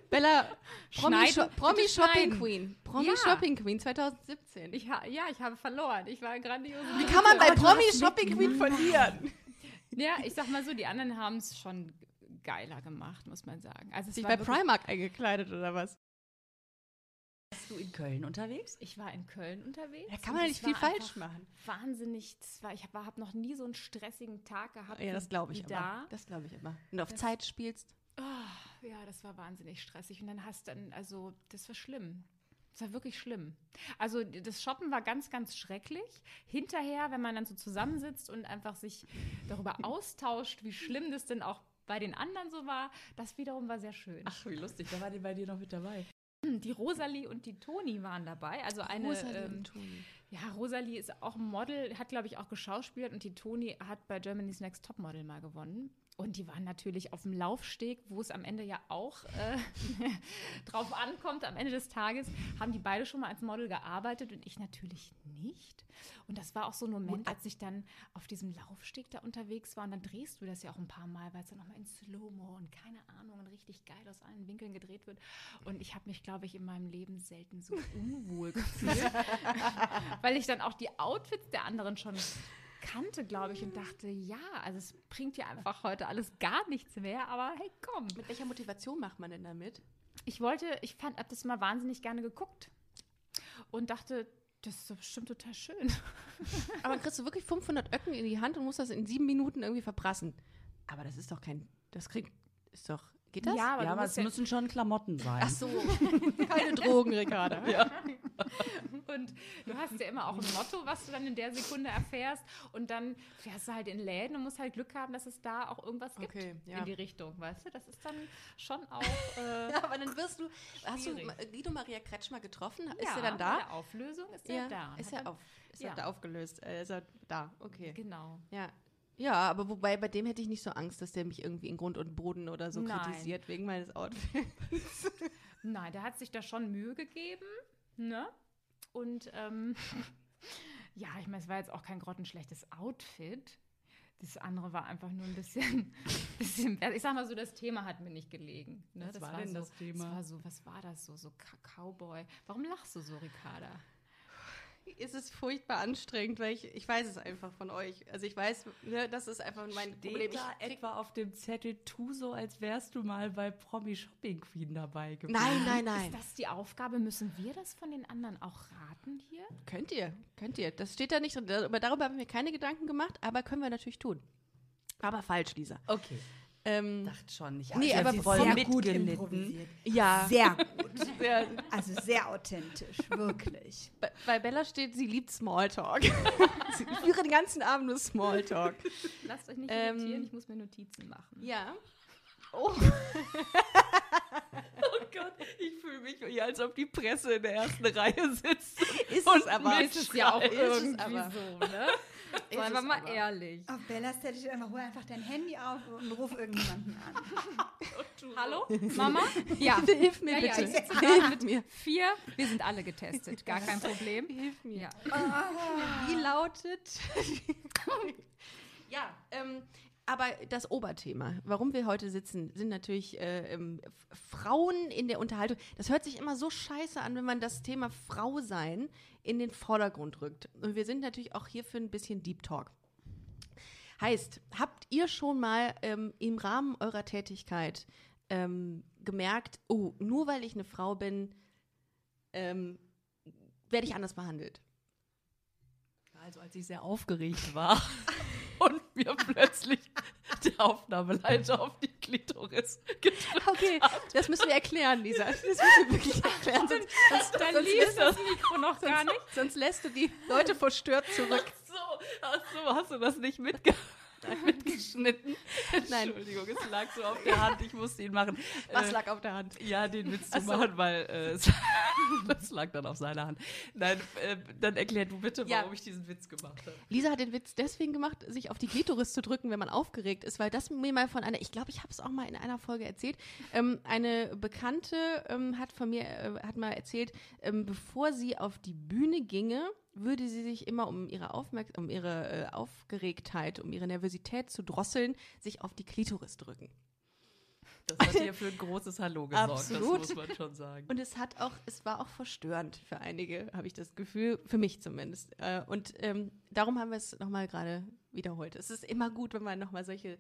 Bella, Promi, Schneiden, Sho Promi bitte Shopping schneiden. Queen. Promi Ja. Shopping Queen 2017. Ich ha ja, ich habe verloren. Ich war grandios. Wie kann man bei Promi Shopping Queen verlieren? Ja, ich sag mal so, die anderen haben es schon geiler gemacht, muss man sagen. Also es Sich war bei wirklich- Primark eingekleidet oder was? Bist du in Köln unterwegs? Ich war in Köln unterwegs. Da kann und man nicht viel falsch machen. Wahnsinnig. War, ich habe hab noch nie so einen stressigen Tag gehabt. Ja, das glaube ich da. Das glaube ich immer. Du auf Das- Zeit spielst. Oh, ja, das war wahnsinnig stressig. Und dann hast dann, also, das war schlimm. Das war wirklich schlimm. Also das Shoppen war ganz, ganz schrecklich. Hinterher, wenn man dann so zusammensitzt und einfach sich darüber austauscht, wie schlimm das denn auch bei den anderen so war, das wiederum war sehr schön. Ach, wie lustig. Da war die bei dir noch mit dabei. Die Rosalie und die Toni waren dabei. Also eine. Rosalie ähm, und Toni. ja, Rosalie ist auch Model, hat, glaube ich, auch geschauspielt und die Toni hat bei Germany's Next Topmodel mal gewonnen. Und die waren natürlich auf dem Laufsteg, wo es am Ende ja auch äh, drauf ankommt, am Ende des Tages, haben die beide schon mal als Model gearbeitet und ich natürlich nicht. Und das war auch so ein Moment, als ich dann auf diesem Laufsteg da unterwegs war und dann drehst du das ja auch ein paar Mal, weil es dann nochmal in Slow-Mo und keine Ahnung und richtig geil aus allen Winkeln gedreht wird. Und ich habe mich, glaube ich, in meinem Leben selten so unwohl gefühlt, weil ich dann auch die Outfits der anderen schon kannte, glaube ich, und dachte, ja, also es bringt ja einfach heute alles gar nichts mehr, aber hey, komm. Mit welcher Motivation macht man denn damit? Ich wollte, ich fand, hab das mal wahnsinnig gerne geguckt und dachte, das ist doch bestimmt total schön. Aber dann kriegst du wirklich 500 Öcken in die Hand und musst das in sieben Minuten irgendwie verprassen. Aber das ist doch kein, das kriegt, ist doch, geht das? Ja, aber ja, aber es ja- müssen schon Klamotten sein. Ach so, keine Drogen, Ricarda. Ja. Und du hast ja immer auch ein Motto, was du dann in der Sekunde erfährst. Und dann fährst du halt in Läden und musst halt Glück haben, dass es da auch irgendwas gibt Okay, ja. in die Richtung, weißt du? Das ist dann schon auch. Äh, Ja, aber dann wirst du, hast du Schwierig. Guido Maria Kretschmer getroffen? ist ja, er dann da? der Auflösung ist er da. Ist er auf, ist Ja. er da aufgelöst? Äh, ist er da? Okay. Genau. Ja. Ja, aber wobei bei dem hätte ich nicht so Angst, dass der mich irgendwie in Grund und Boden oder so Nein. kritisiert wegen meines Outfits. Nein, der hat sich da schon Mühe gegeben, ne? Und ähm, ja, ich meine, es war jetzt auch kein grottenschlechtes Outfit. Das andere war einfach nur ein bisschen, bisschen ich sag mal so, das Thema hat mir nicht gelegen. Ne? Was war denn so, das Thema? Das war so, was war das so, so Cowboy. Warum lachst du so, Ricarda? Es ist furchtbar anstrengend, weil ich, ich weiß es einfach von euch. Also ich weiß, ne, das ist einfach mein Problem. Steht da Ich, etwa auf dem Zettel, tu so, als wärst du mal bei Promi Shopping Queen dabei gewesen. nein, nein, nein. Ist das die Aufgabe? Müssen wir das von den anderen auch raten hier? Könnt ihr, könnt ihr. Das steht da nicht drin. Aber darüber haben wir keine Gedanken gemacht, aber können wir natürlich tun. Aber falsch, Lisa. Okay, Ähm, dachte schon. Ich Nee, aber voll sehr gut improvisiert. ja. Sehr gut. Sehr, Also sehr authentisch, wirklich. bei, bei Bella steht, sie liebt Smalltalk. sie führe den ganzen Abend nur Smalltalk. Lasst euch nicht Ähm, irritieren, ich muss mir Notizen machen. Ja. Oh. Oh Gott, ich fühle mich wie als ob die Presse in der ersten Reihe sitzt. Ist Und es aber. ist es ja auch Ist es irgendwie aber. so, ne? Ist Seien wir mal aber. ehrlich. Auf Bellas hätte ich einfach, hol einfach dein Handy auf und ruf irgendjemanden an. Hallo, Mama? Ja, Hilf mir Ja, ja, bitte. ich sitze Hilf mir. vier. Wir sind alle getestet, gar kein Problem. Hilf mir. Ja. Wie lautet? ja, ähm, aber das Oberthema, warum wir heute sitzen, sind natürlich äh, ähm, Frauen in der Unterhaltung. Das hört sich immer so scheiße an, wenn man das Thema Frau sein in den Vordergrund rückt. Und wir sind natürlich auch hier für ein bisschen Deep Talk. Heißt, habt ihr schon mal ähm, im Rahmen eurer Tätigkeit ähm, gemerkt, oh, nur weil ich eine Frau bin, ähm, werde ich anders behandelt? Also als ich sehr aufgeregt war, und mir plötzlich der Aufnahmeleiter auf die Klitoris gedrückt Okay, das müssen wir erklären, Lisa. Das müssen wir wirklich erklären. Sonst, sonst, Dann sonst, lief lässt, das Mikro noch gar sonst, nicht. sonst lässt du die Leute verstört zurück. So, ach so, hast du das nicht mitge mitgeschnitten? Nein. Entschuldigung, es lag so auf der Hand, ich musste ihn machen. Was Äh, lag auf der Hand? Ja, den Witz zu so. machen, weil äh, das lag dann auf seiner Hand. Nein, äh, dann erklär du bitte, Ja. warum ich diesen Witz gemacht habe. Lisa hat den Witz deswegen gemacht, sich auf die Klitoris zu drücken, wenn man aufgeregt ist, weil das mir mal von einer, ich glaube, ich habe es auch mal in einer Folge erzählt, ähm, eine Bekannte ähm, hat von mir, äh, hat mal erzählt, ähm, bevor sie auf die Bühne ginge, würde sie sich immer, um ihre, Aufmerk um ihre äh, Aufgeregtheit, um ihre Nervosität zu drosseln, sich auf die Klitoris drücken. Das hat hier für ein großes Hallo gesorgt, Absolut. das muss man schon sagen. Und es hat auch, es war auch verstörend für einige, habe ich das Gefühl, für mich zumindest. Äh, und ähm, darum haben wir es nochmal gerade wiederholt. Es ist immer gut, wenn man nochmal solche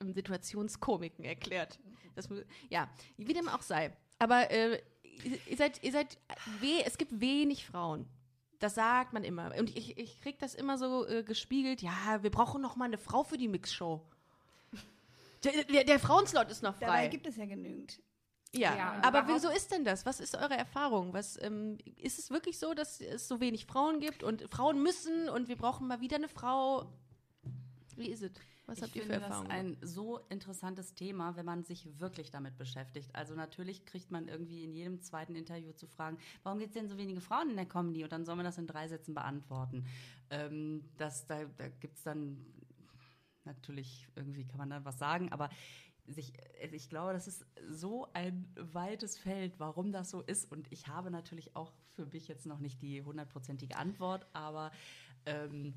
ähm, Situationskomiken erklärt. Das, ja, wie dem auch sei. Aber äh, ihr- seid, ihr seid, we es gibt wenig Frauen. Das sagt man immer. Und ich, ich krieg das immer so äh, gespiegelt. Ja, wir brauchen noch mal eine Frau für die Mixshow. Der, der, der Frauenslot ist noch frei. Dabei gibt es ja genügend. Ja, Ja, aber wieso ist denn das? Was ist eure Erfahrung? Was, ähm, ist es wirklich so, dass es so wenig Frauen gibt und Frauen müssen und wir brauchen mal wieder eine Frau? Wie ist es? Was habt ich ihr für finde das Erfahrungen? ein so interessantes Thema, wenn man sich wirklich damit beschäftigt. Also natürlich kriegt man irgendwie in jedem zweiten Interview zu fragen, warum gibt es denn so wenige Frauen in der Comedy? Und dann soll man das in drei Sätzen beantworten. Ähm, das, da da gibt es dann natürlich, irgendwie kann man dann was sagen, aber sich, also ich glaube, das ist so ein weites Feld, warum das so ist. Und ich habe natürlich auch für mich jetzt noch nicht die hundertprozentige Antwort, aber ähm,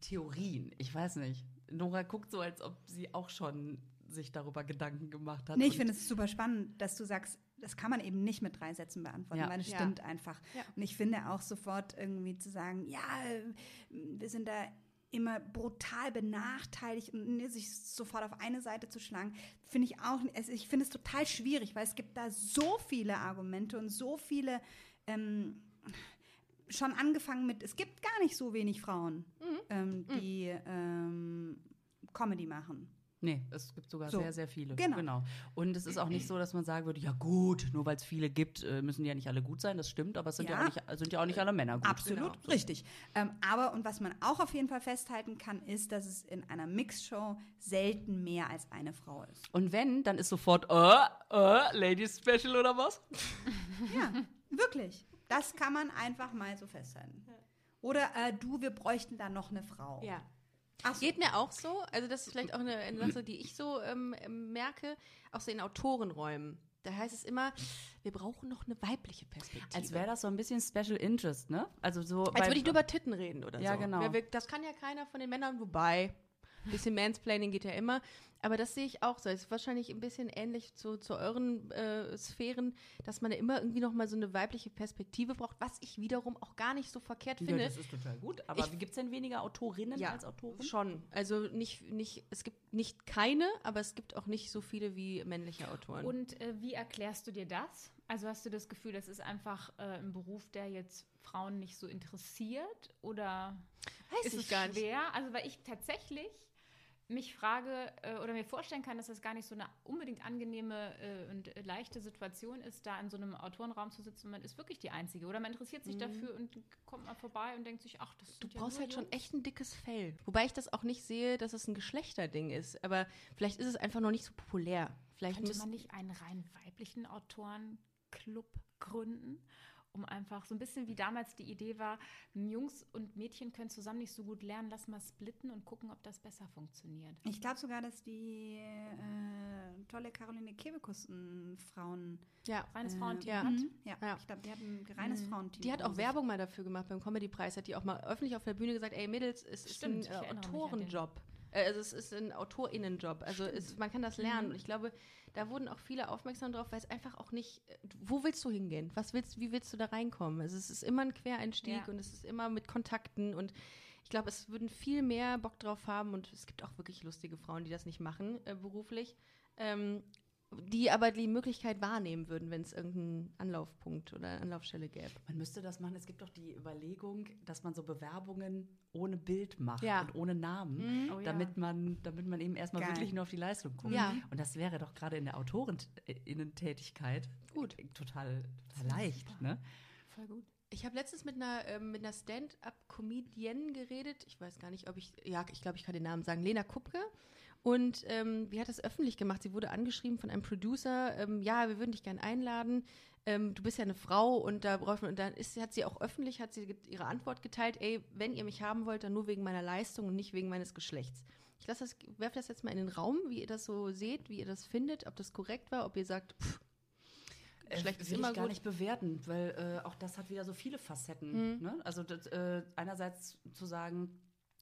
Theorien, ich weiß nicht. Nora guckt so, als ob sie auch schon sich darüber Gedanken gemacht hat. Nee, ich finde es super spannend, dass du sagst, das kann man eben nicht mit drei Sätzen beantworten, Ja. weil es Ja. stimmt einfach. Ja. Und ich finde auch sofort irgendwie zu sagen, ja, wir sind da immer brutal benachteiligt und ne, sich sofort auf eine Seite zu schlagen, finde ich auch, ich finde es total schwierig, weil es gibt da so viele Argumente und so viele, ähm, schon angefangen mit, es gibt gar nicht so wenig Frauen, ähm, die ähm, Comedy machen. Nee, es gibt sogar So. sehr, sehr viele. Genau. Und es ist auch nicht so, dass man sagen würde, ja gut, nur weil es viele gibt, äh, müssen die ja nicht alle gut sein. Das stimmt, aber es sind ja, Ja. auch, nicht, sind ja auch nicht alle Männer gut. Absolut, Genau. Richtig. Ähm, aber und was man auch auf jeden Fall festhalten kann, ist, dass es in einer Mixshow selten mehr als eine Frau ist. Und wenn, dann ist sofort, äh, äh, Ladies Special oder was? Ja, wirklich. Das kann man einfach mal so festhalten. Oder äh, du, wir bräuchten da noch eine Frau. ja. Ach so. Geht mir auch so. Also das ist vielleicht auch eine, eine Sache, die ich so ähm, ähm, merke, auch so in Autorenräumen. Da heißt es immer, wir brauchen noch eine weibliche Perspektive. Als wäre das so ein bisschen Special Interest, ne? Also so. Als würde ich nur über Titten reden oder Ja, so. genau. Wer will- Das kann ja keiner von den Männern, wobei. Ein bisschen Mansplaining geht ja immer. Aber das sehe ich auch so. Es ist wahrscheinlich ein bisschen ähnlich zu, zu euren äh, Sphären, dass man ja immer irgendwie noch mal so eine weibliche Perspektive braucht, was ich wiederum auch gar nicht so verkehrt Ja, finde. das ist total gut. Aber gibt es denn weniger Autorinnen als Autoren? Schon. Also nicht, nicht, es gibt nicht keine, aber es gibt auch nicht so viele wie männliche Autoren. Und äh, wie erklärst du dir das? Also hast du das Gefühl, das ist einfach äh, ein Beruf, der jetzt Frauen nicht so interessiert? Oder Weiß ist ich es gar nicht. schwer? Also weil ich tatsächlich mich frage äh, oder mir vorstellen kann, dass das gar nicht so eine unbedingt angenehme äh, und äh, leichte Situation ist, da in so einem Autorenraum zu sitzen und man ist wirklich die Einzige. Oder man interessiert sich dafür und kommt mal vorbei und denkt sich, ach, das Mhm. Du ja brauchst nur halt schon echt ein dickes Fell. Wobei ich das auch nicht sehe, dass es ein Geschlechterding ist. Aber vielleicht ist es einfach noch nicht so populär. Vielleicht Könnte man nicht einen rein weiblichen Autorenclub gründen, um einfach so ein bisschen wie damals die Idee war, Jungs und Mädchen können zusammen nicht so gut lernen, lass mal splitten und gucken, ob das besser funktioniert. Ich glaube sogar, dass die äh, tolle Caroline Kebekus ein Frauen... ja. Reines äh, Frauenteam ja. hat. mhm, Ja, Ja. ich glaube, die hat ein reines Frauenteam. Die hat auch Werbung mal dafür gemacht beim Comedy-Preis. Hat die auch mal öffentlich auf der Bühne gesagt, ey Mädels, es Stimmt, ist ein äh. Autorenjob. Äh, Also es ist ein AutorInnenjob. Also es, man kann das lernen. Und ich glaube, da wurden auch viele aufmerksam drauf, weil es einfach auch nicht, äh, wo willst du hingehen? Was willst, wie willst du da reinkommen? Also es ist immer ein Quereinstieg Ja. und es ist immer mit Kontakten und ich glaube, es würden viel mehr Bock drauf haben und es gibt auch wirklich lustige Frauen, die das nicht machen, äh, beruflich. Ähm, die aber die Möglichkeit wahrnehmen würden, wenn es irgendeinen Anlaufpunkt oder Anlaufstelle gäbe. Man müsste das machen. Es gibt doch die Überlegung, dass man so Bewerbungen ohne Bild macht Ja. und ohne Namen, Oh ja. damit, man, damit man eben erstmal Geil. wirklich nur auf die Leistung guckt. Ja. Und das wäre doch gerade in der Autorinnentätigkeit Gut. total, total leicht. Ne? Voll gut. Ich habe letztens mit einer, ähm, mit einer Stand-up-Comedienne geredet. Ich weiß gar nicht, ob ich, ja, ich glaube, ich kann den Namen sagen. Lena Kupke. Und ähm, die hat das öffentlich gemacht. Sie wurde angeschrieben von einem Producer. Ähm, ja, wir würden dich gerne einladen. Ähm, du bist ja eine Frau und da braucht man, und dann ist, hat sie auch öffentlich, hat sie ihre Antwort geteilt, ey, wenn ihr mich haben wollt, dann nur wegen meiner Leistung und nicht wegen meines Geschlechts. Ich lasse das, werfe das jetzt mal in den Raum, wie ihr das so seht, wie ihr das findet, ob das korrekt war, ob ihr sagt, pff, äh, ist will immer ich gar gut. nicht bewerten, weil äh, auch das hat wieder so viele Facetten. Mhm. Ne? Also das, äh, einerseits zu sagen,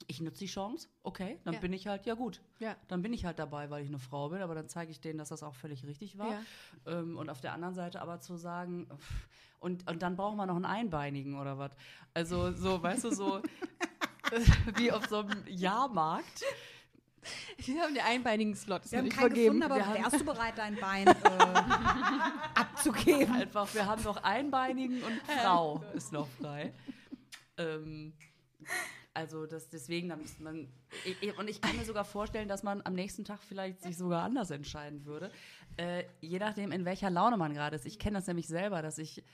ich nutze die Chance, okay, dann Ja. bin ich halt, ja gut, ja. dann bin ich halt dabei, weil ich eine Frau bin, aber dann zeige ich denen, dass das auch völlig richtig war. Ja. Ähm, und auf der anderen Seite aber zu sagen, pff, und, und dann brauchen wir noch einen Einbeinigen oder was. Also so, weißt du, so wie auf so einem Jahrmarkt. Wir haben den einbeinigen Slot, das Wir haben keinen vergeben. gefunden, aber Wir wärst du bereit, dein Bein äh, abzugeben? Einfach, wir haben noch Einbeinigen und Frau ist noch frei. Ähm, also das, deswegen, da müsste man, ich- ich- und ich kann mir sogar vorstellen, dass man am nächsten Tag vielleicht sich sogar anders entscheiden würde. Äh, je nachdem, in welcher Laune man gerade ist. Ich kenne das nämlich selber, dass ich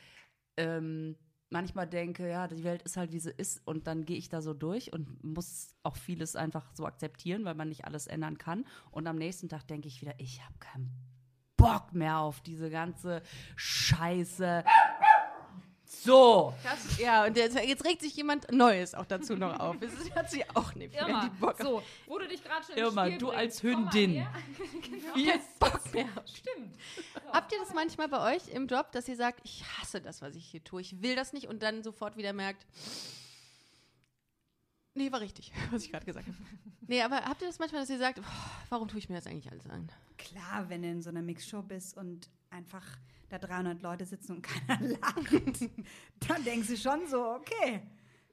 ähm, manchmal denke, ja, die Welt ist halt, wie sie ist und dann gehe ich da so durch und muss auch vieles einfach so akzeptieren, weil man nicht alles ändern kann. Und am nächsten Tag denke ich wieder, ich habe keinen Bock mehr auf diese ganze Scheiße. So. Das, ja, und jetzt, jetzt regt sich jemand Neues auch dazu noch auf. Das hat sie auch nicht mehr Irma, die Bock. so, wo du dich gerade schon Irma, du bringst, als Hündin. genau. Viel Bock mehr. Stimmt. Habt ihr das manchmal bei euch im Job, dass ihr sagt, ich hasse das, was ich hier tue, ich will das nicht und dann sofort wieder merkt, nee, war richtig, was ich gerade gesagt habe. Nee, aber habt ihr das manchmal, dass ihr sagt, "Boah, warum tue ich mir das eigentlich alles an? Klar, wenn du in so einer Mixshow bist und einfach da 300 Leute sitzen und keiner lacht, dann denkst du schon so, okay,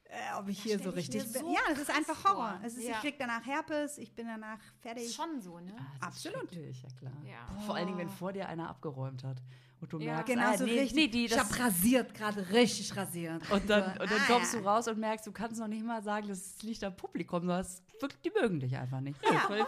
äh, ob ich hier stell so richtig bin. so Ja, das ist einfach Horror. vor. Es ist, Ja. Ich krieg danach Herpes, ich bin danach fertig. Ist schon so, ne? Ah, das Absolut. Ja, klar. Ja. Vor allen Dingen, wenn vor dir einer abgeräumt hat und du Ja. merkst, Genau ah, so nee, richtig. nee, die, ich das, hab rasiert, gerade richtig rasiert. und dann, und dann ah, kommst ja. du raus und merkst, du kannst noch nicht mal sagen, das liegt am Publikum, sondern es wirklich, die mögen dich einfach nicht. Ja.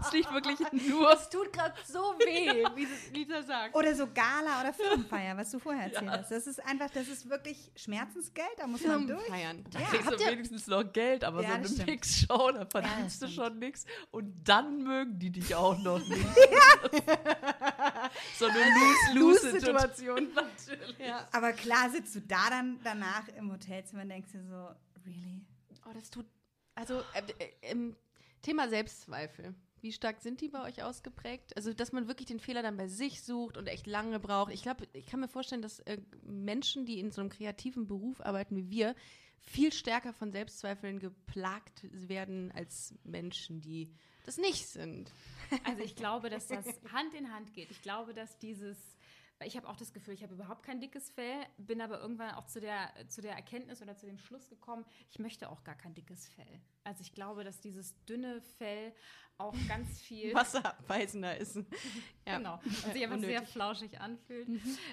Es liegt wirklich nur. Es tut gerade so weh, wie Lisa sagt. Oder so Gala oder Firmenfeier, was du vorher erzählt hast. Das ist einfach, das ist wirklich Schmerzensgeld, da muss man durch. Feiern. Da Ja, kriegst du habt ihr- wenigstens noch Geld, aber Ja, so eine das. Mix-Show, da verdienst du schon nichts. Und dann mögen die dich auch noch nicht. so eine Lose-Lose-Situation. Natürlich. Ja. Aber klar sitzt du da dann danach im Hotelzimmer und denkst dir so, really? Oh, das tut, also äh, äh, im Thema Selbstzweifel. Wie stark sind die bei euch ausgeprägt? Also, dass man wirklich den Fehler dann bei sich sucht und echt lange braucht. Ich glaube, ich kann mir vorstellen, dass äh, Menschen, die in so einem kreativen Beruf arbeiten wie wir, viel stärker von Selbstzweifeln geplagt werden als Menschen, die das nicht sind. Also ich glaube, dass das Hand in Hand geht. Ich glaube, dass dieses, weil ich habe auch das Gefühl, ich habe überhaupt kein dickes Fell, bin aber irgendwann auch zu der, zu der Erkenntnis oder zu dem Schluss gekommen, ich möchte auch gar kein dickes Fell. Also ich glaube, dass dieses dünne Fell auch ganz viel Wasserabweisender ist. Ja. Genau. Und sich einfach Unnötig. sehr flauschig anfühlt.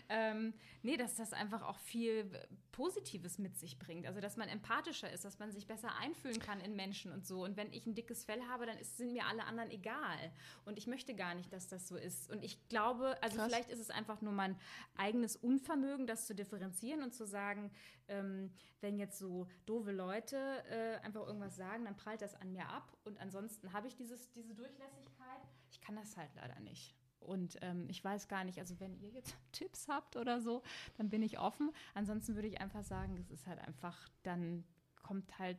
Ähm, nee, dass das einfach auch viel Positives mit sich bringt. Also, dass man empathischer ist, dass man sich besser einfühlen kann in Menschen und so. Und wenn ich ein dickes Fell habe, dann ist, sind mir alle anderen egal. Und ich möchte gar nicht, dass das so ist. Und ich glaube, also Krass. vielleicht ist es einfach nur mein eigenes Unvermögen, das zu differenzieren und zu sagen, ähm, wenn jetzt so doofe Leute äh, einfach irgendwas sagen, dann prallt das an mir ab. Und ansonsten habe ich dieses, diese Durchlässigkeit. Ich kann das halt leider nicht. Und ähm, ich weiß gar nicht, also wenn ihr jetzt Tipps habt oder so, dann bin ich offen. Ansonsten würde ich einfach sagen, es ist halt einfach, dann kommt halt,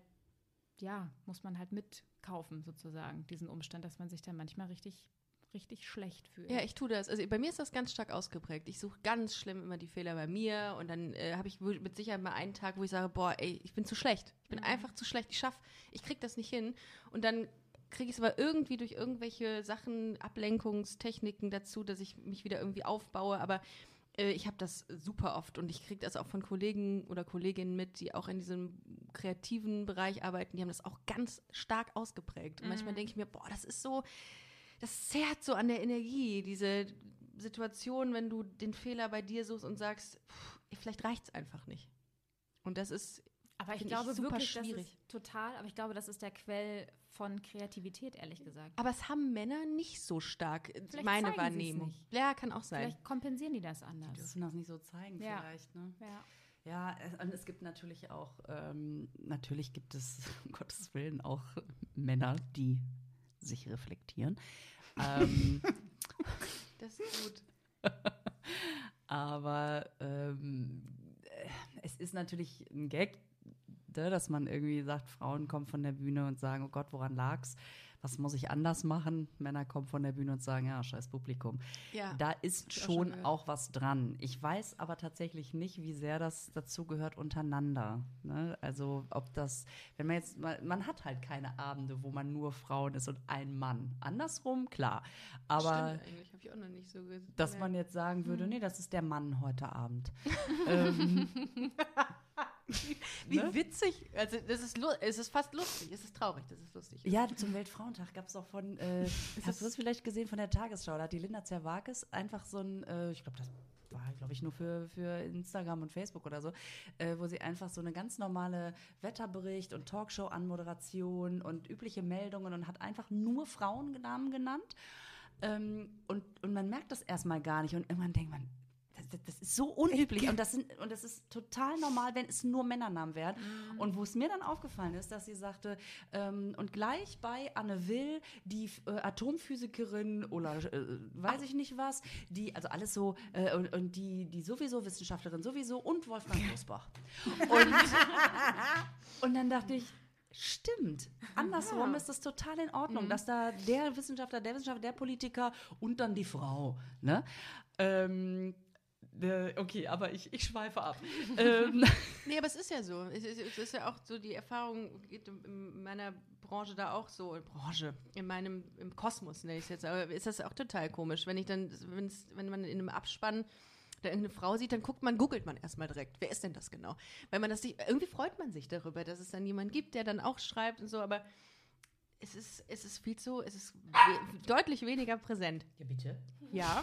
ja, muss man halt mitkaufen sozusagen, diesen Umstand, dass man sich dann manchmal richtig, richtig schlecht fühlt. Ja, ich tue das. Also bei mir ist das ganz stark ausgeprägt. Ich suche ganz schlimm immer die Fehler bei mir und dann äh, habe ich mit Sicherheit mal einen Tag, wo ich sage, boah, ey, ich bin zu schlecht. Ich bin einfach zu schlecht. Ich schaff, ich krieg das nicht hin. Und dann kriege ich es aber irgendwie durch irgendwelche Sachen, Ablenkungstechniken dazu, dass ich mich wieder irgendwie aufbaue. Aber äh, ich habe das super oft und ich kriege das auch von Kollegen oder Kolleginnen mit, die auch in diesem kreativen Bereich arbeiten. Die haben das auch ganz stark ausgeprägt. Und manchmal denke ich mir, boah, das ist so das zerrt so an der Energie, diese Situation, wenn du den Fehler bei dir suchst und sagst, pff, vielleicht reicht es einfach nicht. Und das ist Aber ich glaube ich super wirklich, das schwierig. ist total, aber ich glaube, das ist der Quell von Kreativität, ehrlich gesagt. Aber es haben Männer nicht so stark, äh, Vielleicht meine Wahrnehmung. nicht. Ja, kann auch sein. Vielleicht kompensieren die das Die anders. dürfen das nicht so zeigen Ja. vielleicht, ne? Ja. Ja, es- und es gibt natürlich auch, ähm, natürlich gibt es, um Gottes Willen, auch Männer, die sich reflektieren. ähm, Das ist gut. aber ähm, äh, es ist natürlich ein Gag, ne, dass man irgendwie sagt, Frauen kommen von der Bühne und sagen, oh Gott, woran lag's? Was muss ich anders machen? Männer kommen von der Bühne und sagen, ja, scheiß Publikum. Ja. Da ist schon schon auch was dran. Ich weiß aber tatsächlich nicht, wie sehr das dazu gehört untereinander. Ne? Also ob das, wenn man jetzt, mal, man hat halt keine Abende, wo man nur Frauen ist und ein Mann. Andersrum, klar. Aber Stimmt eigentlich, habe ich auch noch nicht so ge- dass man jetzt sagen würde, nee, das ist der Mann heute Abend. ähm, Wie ne? witzig. Also, das ist, es ist fast lustig. Es ist traurig, das ist lustig. Ja, zum Weltfrauentag gab es auch von, äh, hast du das vielleicht gesehen von der Tagesschau? Da hat die Linda Zerwakis einfach so ein, äh, ich glaube, das war, glaube ich, nur für, für Instagram und Facebook oder so, äh, wo sie einfach so eine ganz normale Wetterbericht und Talkshow-Anmoderation und übliche Meldungen und hat einfach nur Frauennamen genannt. Ähm, und, und man merkt das erstmal gar nicht. Und irgendwann denkt man, das, das, das ist so unüblich und das, sind, und das ist total normal, wenn es nur Männernamen wären. Und wo es mir dann aufgefallen ist, dass sie sagte, ähm, und gleich bei Anne Will, die äh, Atomphysikerin oder äh, weiß ich nicht was, die, also alles so, äh, und, und die, die sowieso Wissenschaftlerin sowieso und Wolfgang Bosbach. Und, und dann dachte ich, Stimmt. Andersrum ist es total in Ordnung, dass da der Wissenschaftler, der Wissenschaftler, der Politiker und dann die Frau. Ne? Ähm, äh, okay, aber ich, ich schweife ab. ähm, Nee, aber es ist ja so. Es ist, es ist ja auch so, die Erfahrung geht in- in meiner Branche da auch so. In Branche, in meinem, im Kosmos nenne ich es jetzt. Aber ist das auch total komisch. Wenn ich dann, wenn's, wenn man in einem Abspann da irgendeine Frau sieht, dann guckt man, googelt man erstmal direkt. Wer ist denn das genau? Weil man das nicht, irgendwie freut man sich darüber, dass es dann jemanden gibt, der dann auch schreibt und so, aber es ist, es ist viel zu, es ist we deutlich weniger präsent. ja, bitte. Ja.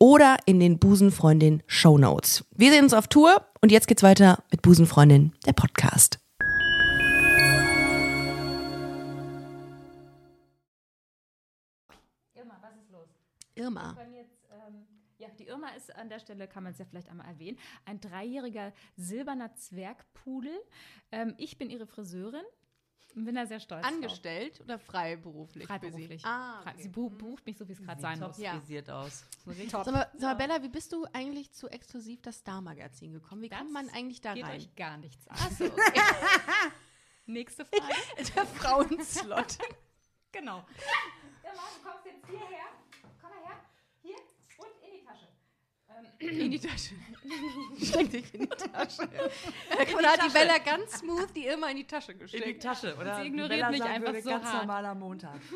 oder in den Busenfreundin Show Notes. Wir sehen uns auf Tour und jetzt geht's weiter mit Busenfreundin, der Podcast. Irma, was ist los? Irma. Ähm, ja, die Irma ist an der Stelle, kann man es ja vielleicht einmal erwähnen, ein dreijähriger silberner Zwergpudel. Ähm, ich bin ihre Friseurin und bin da sehr stolz Angestellt oder freiberuflich? drauf. für Sie? Freiberuflich. Ah, okay. Sie bu- bucht mich so, wie es gerade sein muss. Ja. aus. Sag mal, sag mal, Bella, wie bist du eigentlich zu exklusiv das Star-Magazin gekommen? Wie Das kommt man eigentlich da Geht rein? euch gar nichts an. Achso, okay. Nächste Frage. Der Frauenslot. genau. Irma, du kommst jetzt hierher. Komm mal her. Hier und in die Tasche. In die Tasche. Steck dich in die Tasche. Da hat die Bella ganz smooth die Irma in die Tasche In die gesteckt. Tasche, oder? Sie ignoriert Bella mich einfach würde, so ganz hart. normaler Montag.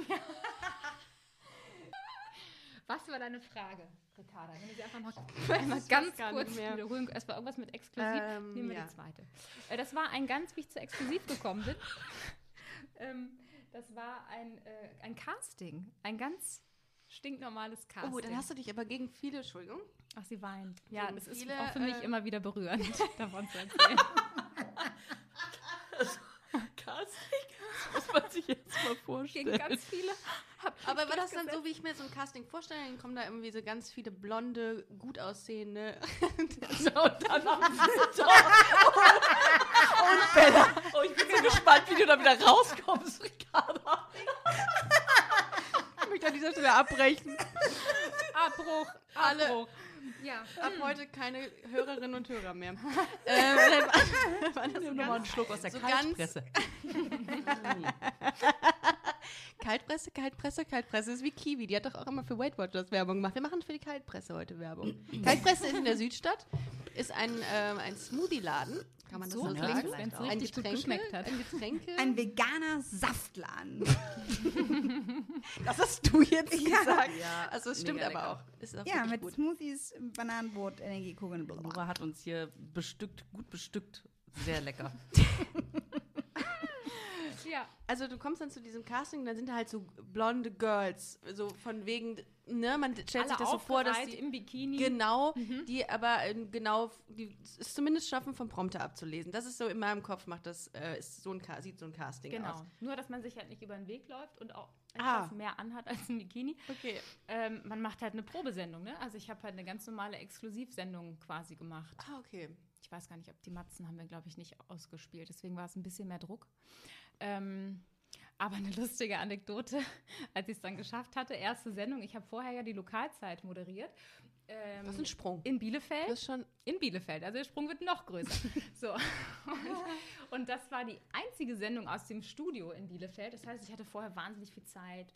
Was war deine Frage, Ricarda? Wenn du sie einfach noch einmal ganz kurz wiederholen. Es war irgendwas mit exklusiv. Ähm, Nehmen wir ja. die zweite. Äh, das war ein ganz, wie ich zu exklusiv gekommen bin. ähm, Das war ein, äh, ein Casting. Ein ganz stinknormales Casting. Oh, dann hast du dich aber gegen viele, Entschuldigung. Ach, sie weint. Ja, Gegen ist viele, auch für mich äh, immer wieder berührend, davon zu erzählen. Casting, das muss man sich jetzt mal vorstellen. Gegen ganz viele. Aber war das dann so, wie ich mir so ein Casting vorstelle? Dann kommen da irgendwie so ganz viele blonde, gut aussehende. Und dann am Winter. Und Bella. Oh, ich bin so gespannt, wie du da wieder rauskommst, Ricarda. Ich möchte an dieser Stelle abbrechen. Abbruch, Alle- Abbruch. Ja. Ab heute keine Hörerinnen und Hörer mehr. ähm, war, war das so nochmal einen Schluck aus der so Kaltpresse. Kaltpresse, Kaltpresse, Kaltpresse. Das ist wie Kiwi. Die hat doch auch immer für Weight Watchers Werbung gemacht. Wir machen für die Kaltpresse heute Werbung. Kaltpresse ist in der Südstadt. Ist ein, ähm, ein Smoothie-Laden. Kann man das So so, sagen? wenn's ein Getränke, geschmeckt hat. Ein Getränke. Ein veganer Saftladen. das hast du jetzt Ja. gesagt. Ja, Also es stimmt aber auch. Ist auch ja, mit gut. Smoothies, Bananenbrot, Energiekugeln. Nora hat uns hier bestückt, gut bestückt. Sehr lecker. ja. Also du kommst dann zu diesem Casting, dann sind da halt so blonde Girls, so von wegen, ne, man stellt sich Alle das so vor, dass die im Bikini. genau, die aber ähm, genau, die es zumindest schaffen, vom Prompter abzulesen. Das ist so in meinem Kopf macht das, äh, ist so ein sieht so ein Casting Genau. aus. Nur, dass man sich halt nicht über den Weg läuft und auch Ah. etwas mehr anhat als ein Bikini. Okay. Ähm, man macht halt eine Probesendung, ne? Also ich habe halt eine ganz normale Exklusivsendung quasi gemacht. Ah, okay. Ich weiß gar nicht, ob die Matzen haben wir, glaube ich, nicht ausgespielt. Deswegen war es ein bisschen mehr Druck. Ähm, aber eine lustige Anekdote, als ich es dann geschafft hatte, erste Sendung. Ich habe vorher ja die Lokalzeit moderiert. Ähm, Das ist ein Sprung. in Bielefeld. Das ist schon, In Bielefeld, also der Sprung wird noch größer. so. Und, und das war die einzige Sendung aus dem Studio in Bielefeld. Das heißt, ich hatte vorher wahnsinnig viel Zeit,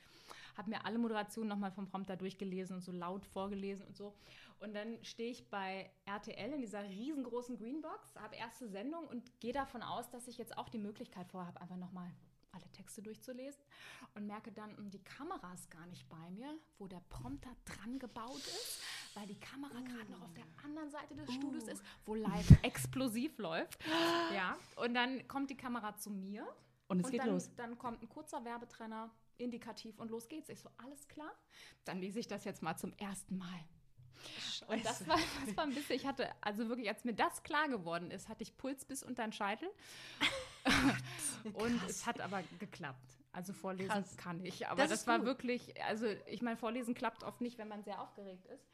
habe mir alle Moderationen nochmal vom Prompter durchgelesen und so laut vorgelesen und so. Und dann stehe ich bei RTL in dieser riesengroßen Greenbox, habe erste Sendung und gehe davon aus, dass ich jetzt auch die Möglichkeit vorhabe, einfach nochmal alle Texte durchzulesen und merke dann, hm, die Kamera ist gar nicht bei mir, wo der Prompter dran gebaut ist, weil die Kamera gerade noch auf der anderen Seite des Studios ist, wo live explosiv läuft. Ja, und dann kommt die Kamera zu mir Und es und geht dann, los. dann kommt ein kurzer Werbetrenner, indikativ und los geht's. Ich so, alles klar? Dann lese ich das jetzt mal zum ersten Mal. Und das war, das war ein bisschen, ich hatte, also wirklich, als mir das klar geworden ist, hatte ich Puls bis unter den Scheitel. und es hat aber geklappt. Also vorlesen Krass. kann ich. Aber Das das, war gut. wirklich, also ich meine, vorlesen klappt oft nicht, wenn man sehr aufgeregt ist.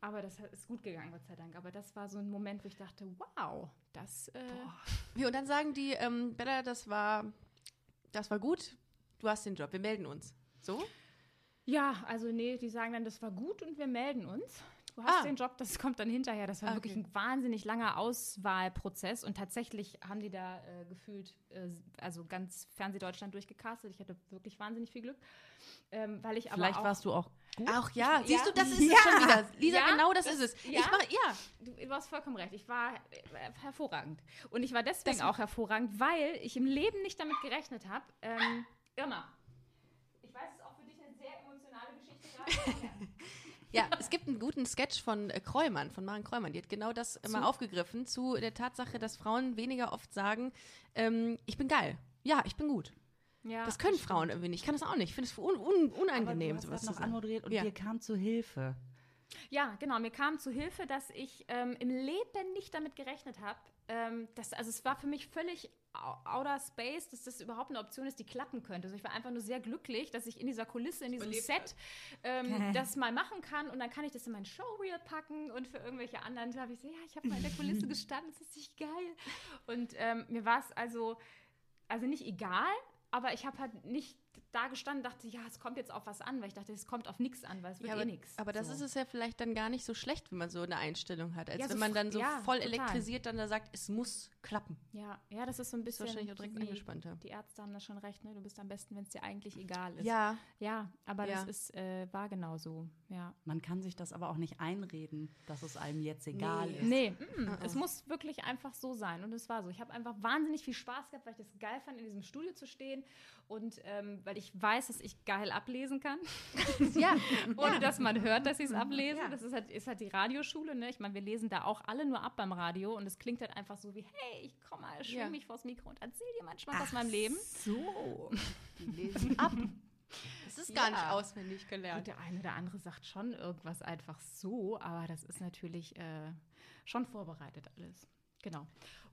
Aber das ist gut gegangen, Gott sei Dank. Aber das war so ein Moment, wo ich dachte, wow, das äh, wie, und dann sagen die, ähm, Bella, das war, das war gut, du hast den Job, wir melden uns. So? Ja, also nee, die sagen dann, das war gut und wir melden uns. Du hast Ah. den Job, das kommt dann hinterher. Das war Ah, wirklich okay. ein wahnsinnig langer Auswahlprozess und tatsächlich haben die da äh, gefühlt, äh, also ganz Fernsehdeutschland durchgecastet. Ich hatte wirklich wahnsinnig viel Glück, ähm, weil ich aber Vielleicht auch, warst du auch gut. Auch ja, Ich- siehst ja. du, das ist Ja. es schon wieder. Lisa, Ja, genau das, das- ist es. ja. Ich mach, ja, Du, du hast vollkommen recht. Ich war äh, hervorragend. Und ich war deswegen auch hervorragend, weil ich im Leben nicht damit gerechnet habe. Ähm, Irma, ich weiß, es ist auch für dich eine sehr emotionale Geschichte gerade. Ja, es gibt einen guten Sketch von äh, Kreumann, von Maren Kreumann. Die hat genau das immer aufgegriffen zu der Tatsache, dass Frauen weniger oft sagen, ähm, ich bin geil. Ja, ich bin gut. ja, Das können Frauen irgendwie nicht. Ich kann das auch nicht. Ich finde es un un unangenehm, Aber du sowas hast zu noch sagen. anmoderiert und Ja. dir kam zu Hilfe. Ja, genau. Mir kam zu Hilfe, dass ich ähm, im Leben nicht damit gerechnet habe. Ähm, dass- also es war für mich völlig outer space, dass das überhaupt eine Option ist, die klappen könnte. Also ich war einfach nur sehr glücklich, dass ich in dieser Kulisse, in diesem Überlebt Set ähm, das mal machen kann und dann kann ich das in mein Showreel packen und für irgendwelche anderen habe ich so, ja, ich habe mal in der Kulisse gestanden, das ist nicht geil. Und ähm, mir war es also, also nicht egal, aber ich habe halt nicht da gestanden, dachte, ja, es kommt jetzt auf was an, weil ich dachte, es kommt auf nichts an, weil es wird Ja, eh aber, nichts. aber das So. ist es ja vielleicht dann gar nicht so schlecht, wenn man so eine Einstellung hat, als Ja, so wenn man dann so ja, voll total. elektrisiert dann da sagt, es muss klappen. Ja, ja, das ist so ein Das ist bisschen. wahrscheinlich auch direkt die, angespannter. Die Ärzte haben da schon recht, ne? Du bist am besten, wenn es dir eigentlich egal ist. Ja, Ja, aber Ja. das ist, äh, war genau so. Ja. Man kann sich das aber auch nicht einreden, dass es einem jetzt egal Nee. ist. Nee, mm, es muss wirklich einfach so sein. Und es war so. Ich habe einfach wahnsinnig viel Spaß gehabt, weil ich das geil fand, in diesem Studio zu stehen und ähm, weil ich weiß, dass ich geil ablesen kann. Ja, Ohne dass man hört, dass ich es ablese. Ja. Das ist halt, ist halt die Radioschule, ne? Ich meine, wir lesen da auch alle nur ab beim Radio und es klingt halt einfach so wie, hey, ich komme mal, schwing Ja. mich vors Mikro und erzähl dir manchmal aus meinem Leben. So. die lesen ab. Das ist gar Ja. nicht auswendig Und gelernt. der eine oder andere sagt schon irgendwas einfach so, aber das ist natürlich äh, schon vorbereitet alles. Genau.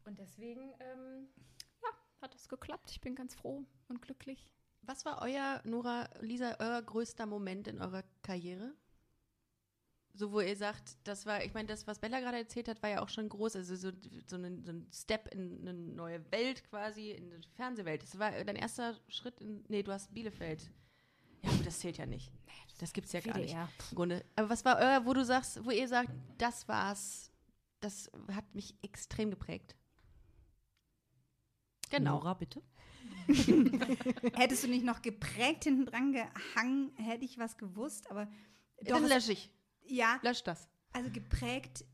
Und deswegen, ähm, ja, hat das geklappt. Ich bin ganz froh und glücklich. Was war euer, Nora, Lisa, euer größter Moment in eurer Karriere? So, wo ihr sagt, das war, ich meine, das, was Bella gerade erzählt hat, war ja auch schon groß, also so, so, ein, so ein Step in eine neue Welt quasi, in die Fernsehwelt. Das war dein erster Schritt in, nee, du hast Bielefeld. Ja, aber das zählt ja nicht. Das gibt's ja gar nicht. WDR. Im Grunde. Aber was war euer, wo du sagst, wo ihr sagt, das war's, das hat mich extrem geprägt? Genau. Nora, bitte. Hättest du nicht noch geprägt hinten dran gehangen, hätte ich was gewusst, aber doch, Dann lösche ich. ja, Lösch das. also geprägt,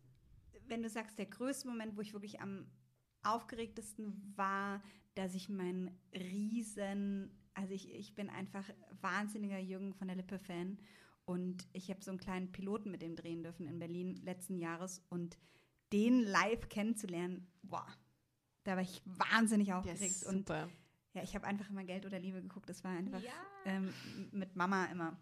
wenn du sagst, der größte Moment, wo ich wirklich am aufgeregtesten war, dass ich meinen riesen, also ich, ich bin einfach wahnsinniger Jürgen von der Lippe-Fan und ich habe so einen kleinen Piloten mit dem drehen dürfen in Berlin letzten Jahres und den live kennenzulernen, boah, da war ich wahnsinnig aufgeregt und super. Ja, ich habe einfach immer Geld oder Liebe geguckt. Das war einfach ähm, mit Mama immer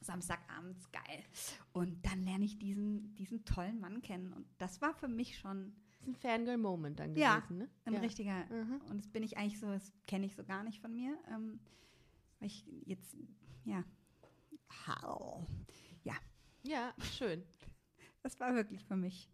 Samstagabends geil. Und dann lerne ich diesen, diesen tollen Mann kennen. Und das war für mich schon Das ist ein Fangirl-Moment dann Ja, gewesen, ne? ein Ja. richtiger. Mhm. Und das bin ich eigentlich so, das kenne ich so gar nicht von mir. Ähm, weil ich jetzt, ja. Hau. Ja, Ja, schön. das war wirklich für mich.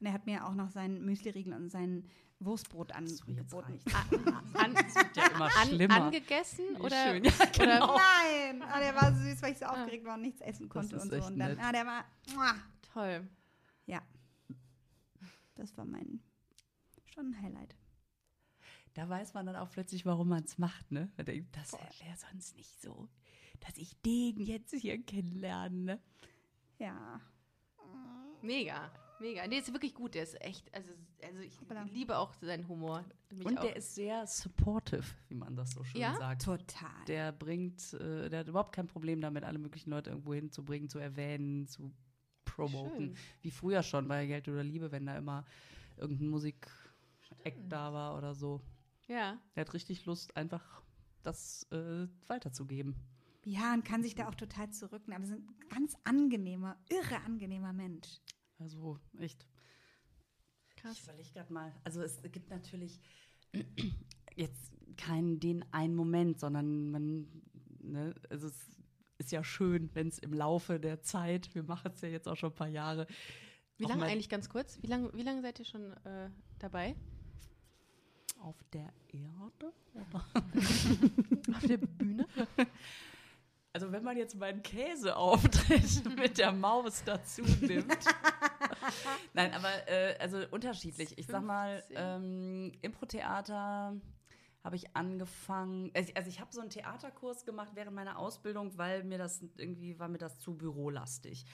Und er hat mir auch noch seinen Müsli-Riegel und sein Wurstbrot angeboten. reicht's. An, Ja, immer an, schlimmer. angegessen Wie oder, schön. Ja, genau. Nein! Ah, der war so süß, weil ich so aufgeregt war und nichts essen konnte ist und so. echt Und dann, nett. ah, der war. muah. toll. Ja. Das war mein schon ein Highlight. Da weiß man dann auch plötzlich, warum man es macht, ne? Man denkt, das wäre sonst nicht so, dass ich den jetzt hier kennenlerne. Ne? Ja. Mega, mega. Nee, ist wirklich gut. Der ist echt, also, also ich Hoppala. liebe auch seinen Humor. Mich Und auch. der ist sehr supportive, wie man das so schön Ja? sagt. Total. Der bringt, äh, der hat überhaupt kein Problem damit, alle möglichen Leute irgendwo hinzubringen, zu erwähnen, zu promoten. Schön. Wie früher schon bei Geld oder Liebe, wenn da immer irgendein Musik-Act da war oder so. ja. Der hat richtig Lust, einfach das äh, weiterzugeben. ja, und kann sich da auch total zurücknehmen. Aber ist ein ganz angenehmer, irre angenehmer Mensch. Also echt. Krass. Ich überlege gerade mal. Also es gibt natürlich jetzt keinen den einen Moment, sondern man, ne, also es ist ja schön, wenn es im Laufe der Zeit, wir machen es ja jetzt auch schon ein paar Jahre. Wie lange eigentlich ganz kurz? Wie lange wie lange seid ihr schon äh, dabei? Auf der Erde? Auf der Bühne? Also wenn man jetzt meinen Käseauftritt mit der Maus dazu nimmt. Nein, aber äh, also unterschiedlich. Ich sag mal, 15. ähm, Impro-Theater habe ich angefangen. Also also ich habe so einen Theaterkurs gemacht während meiner Ausbildung, weil mir das irgendwie war mir das zu bürolastig.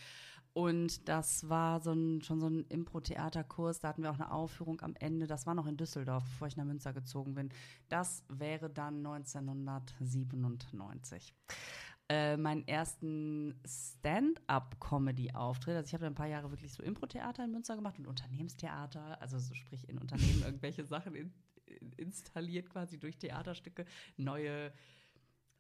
Und das war so ein, schon so ein Impro-Theaterkurs. Da hatten wir auch eine Aufführung am Ende. Das war noch in Düsseldorf, bevor ich nach Münster gezogen bin. Das wäre dann 1997 äh, meinen ersten Stand-up-Comedy-Auftritt. Also ich habe ein paar Jahre wirklich so Impro-Theater in Münster gemacht und Unternehmenstheater, also so sprich in Unternehmen irgendwelche Sachen in, in, installiert quasi durch Theaterstücke, neue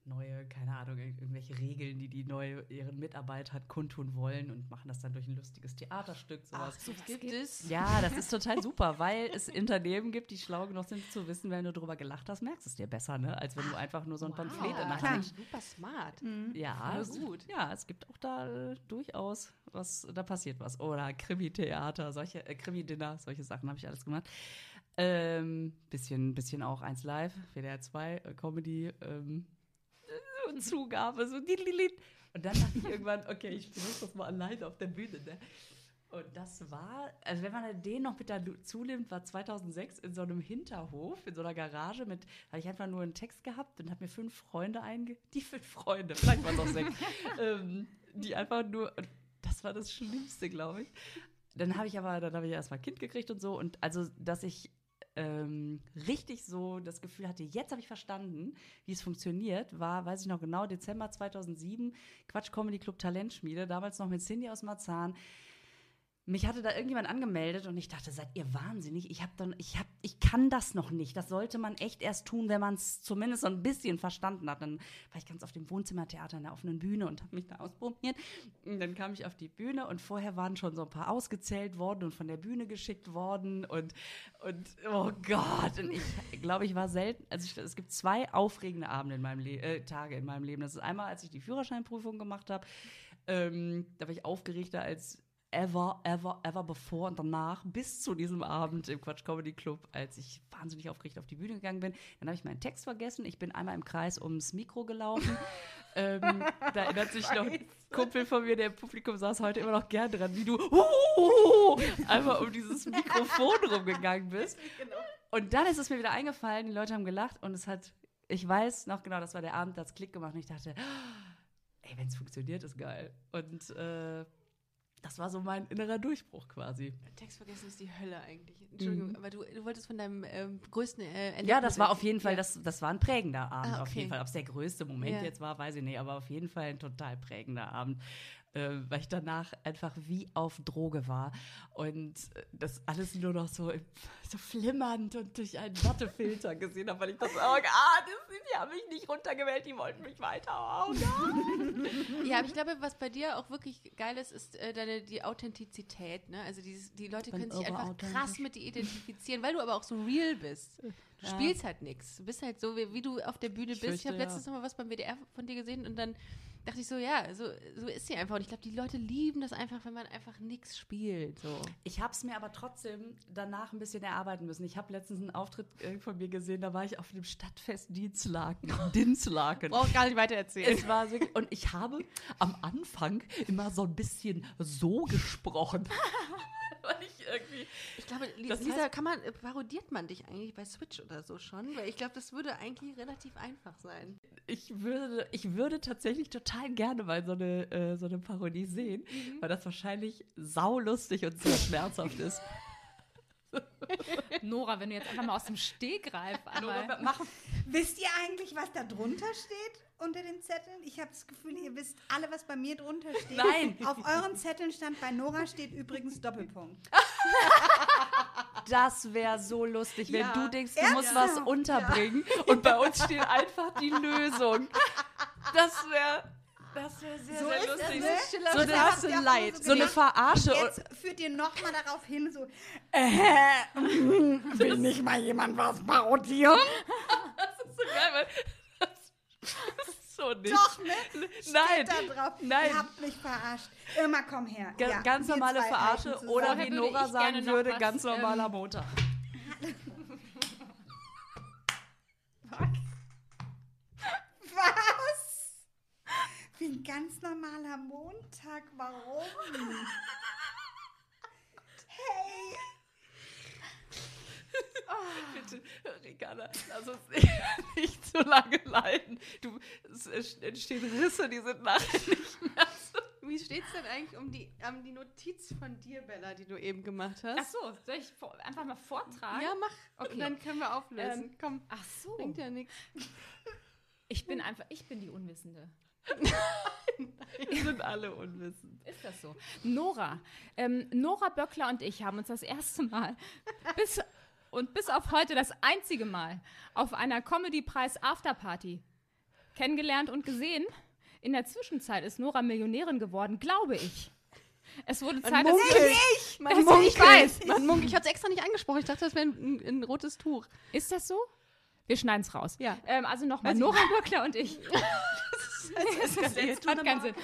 neue, keine Ahnung, ir- irgendwelche Regeln, die die neue ihren Mitarbeitern kundtun wollen und machen das dann durch ein lustiges Theaterstück, sowas. so gibt es. Ja, das ist total super, weil es Unternehmen gibt, die schlau genug sind zu wissen, wenn du drüber gelacht hast, merkst du es dir besser, ne? als wenn du einfach nur so ein Pamphlet in der. Hand Super smart. ja, Voll es, gut. Ja, es gibt auch da äh, durchaus was, da passiert was. Oder Krimi-Theater, solche, äh, Krimi-Dinner, solche Sachen habe ich alles gemacht. Ähm, bisschen, bisschen auch eins live, WDR 2, äh, Comedy, ähm, äh, Zugabe, so. Und dann dachte ich irgendwann, okay, ich benutze das mal alleine auf der Bühne, ne? Und das war, also wenn man den noch mit dazu nimmt, war 2006 in so einem Hinterhof, in so einer Garage mit, habe ich einfach nur einen Text gehabt und habe mir fünf Freunde einge... Die fünf Freunde, vielleicht waren es auch sechs, ähm, die einfach nur, das war das Schlimmste, glaube ich. Dann habe ich aber, dann habe ich erstmal Kind gekriegt und so und also, dass ich ähm, richtig so das Gefühl hatte, jetzt habe ich verstanden, wie es funktioniert, war, weiß ich noch genau, Dezember 2007, Quatsch Comedy Club Talentschmiede, damals noch mit Cindy aus Marzahn mich hatte da irgendjemand angemeldet und ich dachte, seid ihr wahnsinnig? Ich habe dann, ich habe, ich kann das noch nicht. Das sollte man echt erst tun, wenn man es zumindest so ein bisschen verstanden hat. Dann war ich ganz auf dem Wohnzimmertheater in der offenen Bühne und habe mich da ausprobiert. Und dann kam ich auf die Bühne und vorher waren schon so ein paar ausgezählt worden und von der Bühne geschickt worden und und oh Gott. Und ich glaube, ich war selten. Also ich, es gibt zwei aufregende Abende in meinem Le äh, Tage in meinem Leben. Das ist einmal, als ich die Führerscheinprüfung gemacht habe. Ähm, da war ich aufgeregter als ever, ever, ever bevor und danach bis zu diesem Abend im Quatsch Comedy Club, als ich wahnsinnig aufgeregt auf die Bühne gegangen bin. Dann habe ich meinen Text vergessen. Ich bin einmal im Kreis ums Mikro gelaufen. ähm, da erinnert sich noch ein Kumpel von mir, der im Publikum saß, heute immer noch gern dran, wie du uh, einmal um dieses Mikrofon rumgegangen bist. Und dann ist es mir wieder eingefallen, die Leute haben gelacht und es hat, ich weiß noch genau, das war der Abend, da hat es Klick gemacht und ich dachte, ey, wenn es funktioniert, ist geil. Und äh, das war so mein innerer Durchbruch quasi. Text vergessen ist die Hölle eigentlich. Entschuldigung, mhm. aber du, du wolltest von deinem ähm, größten äh, Erlebnis Ja, das war auf jeden Fall, ja. das, das war ein prägender Abend ah, okay. auf jeden Fall. Ob es der größte Moment ja. jetzt war, weiß ich nicht, aber auf jeden Fall ein total prägender Abend äh, weil ich danach einfach wie auf Droge war. Und äh, das alles nur noch so, so flimmernd und durch einen Wattefilter gesehen habe, weil ich dachte, oh Gott, die haben mich nicht runtergewählt, die wollten mich weiter. Oh ja, aber ich glaube, was bei dir auch wirklich geil ist, ist äh, deine, die Authentizität. Ne? Also dieses, die Leute können sich einfach krass mit dir identifizieren, weil du aber auch so real bist. Du ja. spielst halt nichts. Du bist halt so, wie, wie, du auf der Bühne ich bist. Fürchte, ich habe letztens ja. noch mal was beim WDR von dir gesehen und dann dachte ich so, ja, so, so ist sie einfach. Und ich glaube, die Leute lieben das einfach, wenn man einfach nichts spielt. So. Ich habe es mir aber trotzdem danach ein bisschen erarbeiten müssen. Ich habe letztens einen Auftritt von mir gesehen, da war ich auf dem Stadtfest Dienstlaken. Dinslaken. Brauch gar nicht weiter erzählen. Es war so, und ich habe am Anfang immer so ein bisschen so gesprochen. Irgendwie. Ich glaube, das Lisa, heißt, kann man, äh, parodiert man dich eigentlich bei Switch oder so schon? Weil ich glaube, das würde eigentlich relativ einfach sein. Ich würde, ich würde tatsächlich total gerne mal so eine, äh, so eine Parodie sehen, mhm. weil das wahrscheinlich saulustig und sehr schmerzhaft ist. Nora, wenn du jetzt einfach mal aus dem Stegreif Nora, machen. Wisst ihr eigentlich, was da drunter steht unter den Zetteln? Ich habe das Gefühl, ihr wisst alle, was bei mir drunter steht. Nein. Auf euren Zetteln stand, bei Nora steht übrigens Doppelpunkt. Das wäre so lustig, wenn ja. du denkst, du musst was unterbringen ja. und bei uns steht einfach die Lösung. Das wäre das wäre sehr, so sehr lustig. Es, So, eine, hast du Leid. So eine Verarsche. Jetzt führt ihr nochmal darauf hin, so, äh, will nicht mal jemand was parodieren? das ist so geil, weil das ist so nicht. Doch, ne? Nein. da drauf. Nein. Ihr habt mich verarscht. Immer komm her. G ja, ganz normale Verarsche oder wie Nora sagen würde, was, ganz normaler ähm, Montag. Wie ein ganz normaler Montag. Warum? hey! Oh. Bitte, Ricarda, lass uns nicht, nicht so lange leiden. Du, es entstehen Risse, die sind nachher nicht mehr so. Wie steht es denn eigentlich um die, um die Notiz von dir, Bella, die du eben gemacht hast? Ach so, soll ich einfach mal vortragen? Ja, mach. Okay. Dann können wir auflösen. Ähm, Komm. Ach so. Bringt ja nichts. Ich bin einfach, ich bin die Unwissende. Wir sind alle unwissend. Ist das so? Nora, ähm, Nora Böckler und ich haben uns das erste Mal bis und bis auf heute das einzige Mal auf einer Comedy-Preis Afterparty kennengelernt und gesehen. In der Zwischenzeit ist Nora Millionärin geworden, glaube ich. Es wurde Zeit, dass ich, man dass ich weiß. Man munkelt. Ich habe es extra nicht angesprochen. Ich dachte, das wäre ein, ein, rotes Tuch. Ist das so? Wir schneiden es raus. Ja. Ähm, also nochmal, Nora Böckler und ich. das, das, das hat keinen Sinn.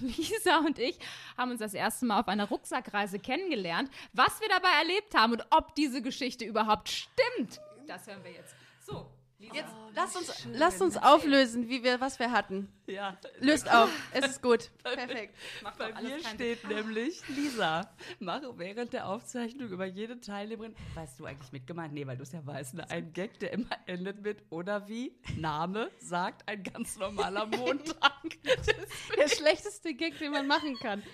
Lisa und ich haben uns das erste Mal auf einer Rucksackreise kennengelernt. Was wir dabei erlebt haben und ob diese Geschichte überhaupt stimmt, das hören wir jetzt. So, Jetzt oh, lasst uns, lasst uns auflösen, wie wir, was wir hatten. Ja. Löst auf. Es ist gut. Perfekt. Macht Bei mir steht Sinn. nämlich, Lisa, mache während der Aufzeichnung über jede Teilnehmerin, weißt du eigentlich mitgemeint? Nee, weil du es ja weißt, ne? ein Gag, der immer endet mit, oder wie? Name sagt ein ganz normaler Montag. der schlechteste Gag, den man machen kann.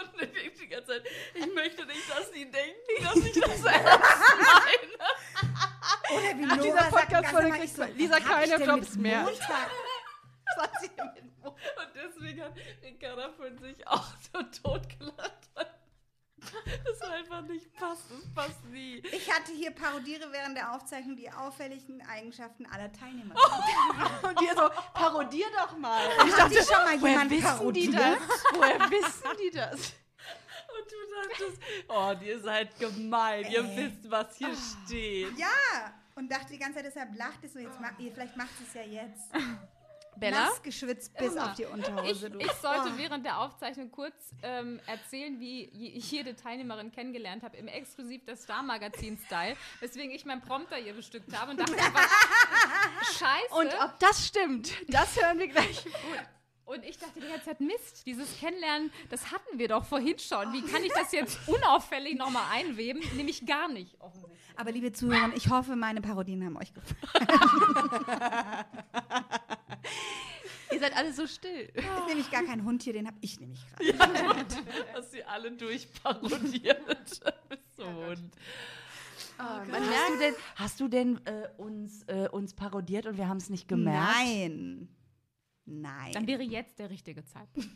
Und ich denke die ganze Zeit, ich möchte nicht, dass sie denken, dass ich das ernst meine. Oder wie Nach dieser Nora sagt, normal, so, Lisa keine Jobs mehr. Montag? Und deswegen hat Ricarda von sich auch so totgelacht. Das einfach nicht passt. Das passt nie. Ich hatte hier parodiere während der Aufzeichnung die auffälligen Eigenschaften aller Teilnehmer. Und wir so, parodier doch mal. Ich dachte schon mal jemand wissen die parodiert. das? Woher wissen die das? Und du dachtest, oh, ihr seid gemein. Ihr Ey. wisst, was hier steht. Ja, und dachte die ganze Zeit, deshalb lacht es so, jetzt mach, ihr- vielleicht macht es ja jetzt. Bella? Nass geschwitzt bis Immer. auf die Ich, Unterhose. du. ich sollte Oh. während der Aufzeichnung kurz ähm, erzählen, wie ich jede Teilnehmerin kennengelernt habe im Exklusiv des Star-Magazin-Style, weswegen ich meinen Prompter hier bestückt habe und dachte einfach, scheiße. Und ob das stimmt, das hören wir gleich. Und ich dachte die ganze Zeit, Mist, dieses Kennenlernen, das hatten wir doch vorhin schon. Wie kann ich das jetzt unauffällig nochmal einweben? Nämlich gar nicht, offensichtlich. Aber liebe Zuhörer, ich hoffe, meine Parodien haben euch gefallen. Ihr seid alle so still. ist nämlich gar kein Hund hier, den habe ich nämlich gerade. Hast sie alle durchparodiert. So Hund. man Hast du denn, hast du denn äh, uns, äh, uns parodiert und wir haben es nicht gemerkt? Nein. Nein. Dann wäre jetzt der richtige Zeitpunkt.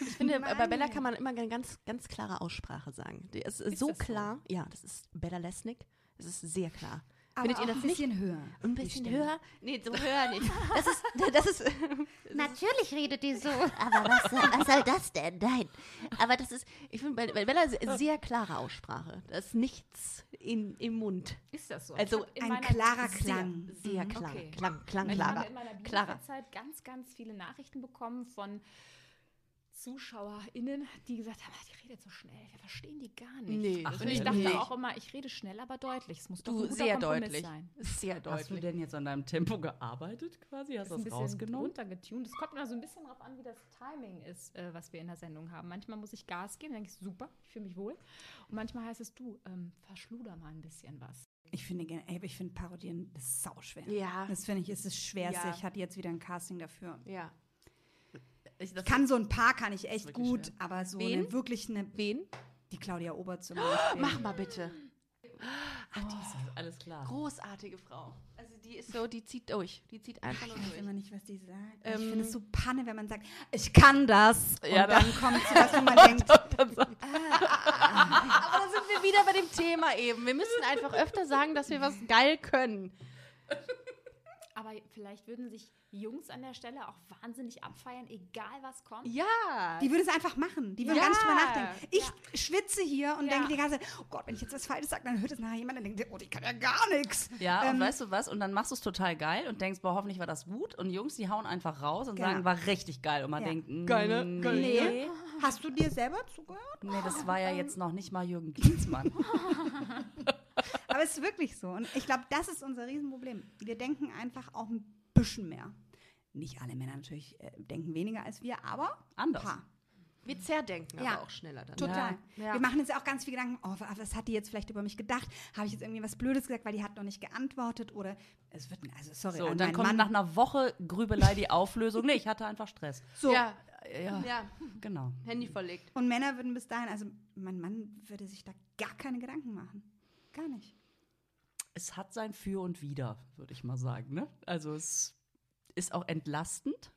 Ich finde, bei Mann. Bella kann man immer eine ganz, ganz klare Aussprache sagen. Die ist, so das so? klar. Ja, das ist Bella Lesnick. Es ist sehr klar. Aber Findet ihr auch das ein nicht? bisschen höher. Ein bisschen höher? Nee, so höher nicht. Das ist, das ist, Natürlich redet die so. Aber was, soll- was soll das denn? Nein. aber das ist, ich finde, bei, bei Bella ist sehr klare Aussprache. Da ist nichts in, im Mund. Ist das so? Also Ich Ein klarer Sehr, Klang. sehr klar. Okay. Klang, klang, Ich klarer. habe in meiner Klarer. Bielefeld-Zeit ganz, ganz viele Nachrichten bekommen von ZuschauerInnen, die gesagt haben, "Ah, die redet so schnell, wir verstehen die gar nicht. Nee, Ach, Und ich dachte nicht. auch immer, ich rede schnell, aber deutlich. Es muss doch Du, sehr Kompromiss deutlich. sein. Sehr Hast du deutlich. denn jetzt an deinem Tempo gearbeitet quasi? Hast Das du ist das ein bisschen rausgenommen? runtergetunt. Es kommt immer so ein bisschen darauf an, wie das Timing ist, äh, was wir in der Sendung haben. Manchmal muss ich Gas geben, dann denke ich, super, ich fühle mich wohl. Und manchmal heißt es, du, ähm, verschluder mal ein bisschen was. Ich finde, ey, ich finde Parodieren das ist sauschwer. Ja. Das finde ich, ist das Schwerste. Ja. Ich hatte jetzt wieder ein Casting dafür. Ja. Ich, das Ich kann so ein paar, kann ich echt gut, schwer. aber so Wen? eine, wirklich eine, Wen? die Claudia Ober zum Beispiel. Mach mal bitte. Alles klar. Großartige Frau. Also die ist so, die zieht durch. Die zieht einfach nur Ich weiß durch. immer nicht, was die sagt. Ähm, ich finde es so Panne, wenn man sagt, ich kann das. Ja, und dann kommt so was, wo man denkt, Aber da sind wir wieder bei dem Thema eben. Wir müssen einfach öfter sagen, dass wir was geil können. Aber vielleicht würden sich Jungs an der Stelle auch wahnsinnig abfeiern, egal was kommt. Ja. die würde es einfach machen. Die würde Ja. gar nicht drüber nachdenken. Ich schwitze hier und Ja. denke die ganze Zeit, oh Gott, wenn ich jetzt was Falsches sage, dann hört es nachher jemand und denkt, oh, die kann ja gar nichts. Ja, und Ähm, weißt du was? Und dann machst du es total geil und denkst, boah, hoffentlich war das gut. Und Jungs, die hauen einfach raus und Genau. sagen, war richtig geil. Und man Ja. denkt, Geil, ne? nee, Geil. Nee. Hast du dir selber zugehört? nee, das war ja jetzt noch nicht mal Jürgen Klinsmann. Aber es ist wirklich so. Und ich glaube, das ist unser Riesenproblem. Wir denken einfach auch ein bisschen mehr. Nicht alle Männer natürlich äh, denken weniger als wir, aber Anders. ein paar. Wir zerdenken Ja. aber auch schneller dann. Total. Ja. Wir machen uns ja auch ganz viel Gedanken, oh, was hat die jetzt vielleicht über mich gedacht? Habe ich jetzt irgendwie was Blödes gesagt, weil die hat noch nicht geantwortet? Oder es wird, also sorry, So, und dann kommt Mann. nach einer Woche Grübelei die Auflösung. Nee, ich hatte einfach Stress. so. Ja. Ja, ja. genau. Handy verlegt. Und Männer würden bis dahin, also mein Mann würde sich da gar keine Gedanken machen. Gar nicht. Es hat sein Für und Wider, würde ich mal sagen. Ne? Also es ist auch entlastend.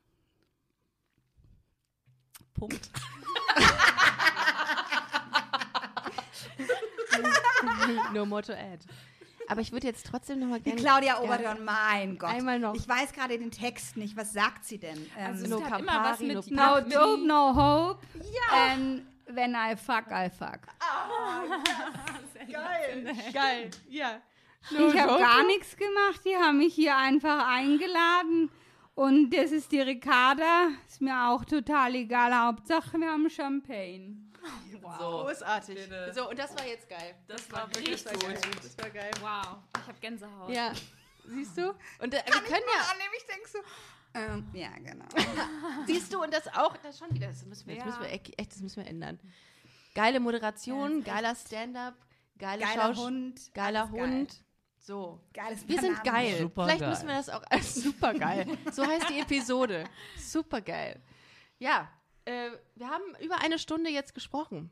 Punkt. no more to add. Aber ich würde jetzt trotzdem noch mal Die gerne. Claudia Oberdorn, mein Gott. Einmal noch. Ich weiß gerade den Text nicht. Was sagt sie denn? Ähm, Also no es hat immer was Campari, mit no Party. No dope, no hope. Ja. And when I fuck, I fuck. Geil. Geil. Ja. ich habe gar nichts gemacht. Die haben mich hier einfach eingeladen. Und das ist die Ricarda. Ist mir auch total egal. Hauptsache, wir haben Champagne. So, Großartig. bitte. So, und das war jetzt geil. das war Das war geil. Das war geil. Wow, ich habe Gänsehaut. Ja. Siehst du? Und äh, wir können ja. annehmen, ich denke so. Ähm, ja, genau. Siehst du, und das auch, das schon wieder, das müssen wir, das Ja. müssen wir echt, das müssen wir ändern. Geile Moderation, geiler Stand-up, geile Geiler Schausch Hund. geiler alles geil. So. Geiles Wir sind geil. Super Vielleicht geil. müssen wir das auch als super geil. So heißt die Episode. Super geil. Ja, äh, wir haben über eine Stunde jetzt gesprochen.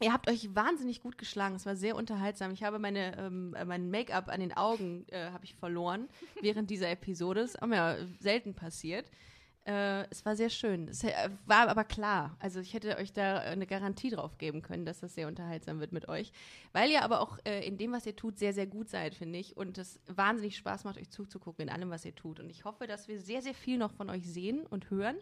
Ihr habt euch wahnsinnig gut geschlagen. Es war sehr unterhaltsam. Ich habe meine, ähm, äh, mein Make-up an den Augen äh, habe ich verloren während dieser Episode. Das ist mir ja selten passiert. Äh, es war sehr schön. Es äh, war aber klar. Also ich hätte euch da eine Garantie drauf geben können, dass das sehr unterhaltsam wird mit euch. Weil ihr aber auch äh, in dem, was ihr tut, sehr, sehr gut seid, finde ich. Und es wahnsinnig Spaß macht, euch zuzugucken in allem, was ihr tut. Und ich hoffe, dass wir sehr, sehr viel noch von euch sehen und hören.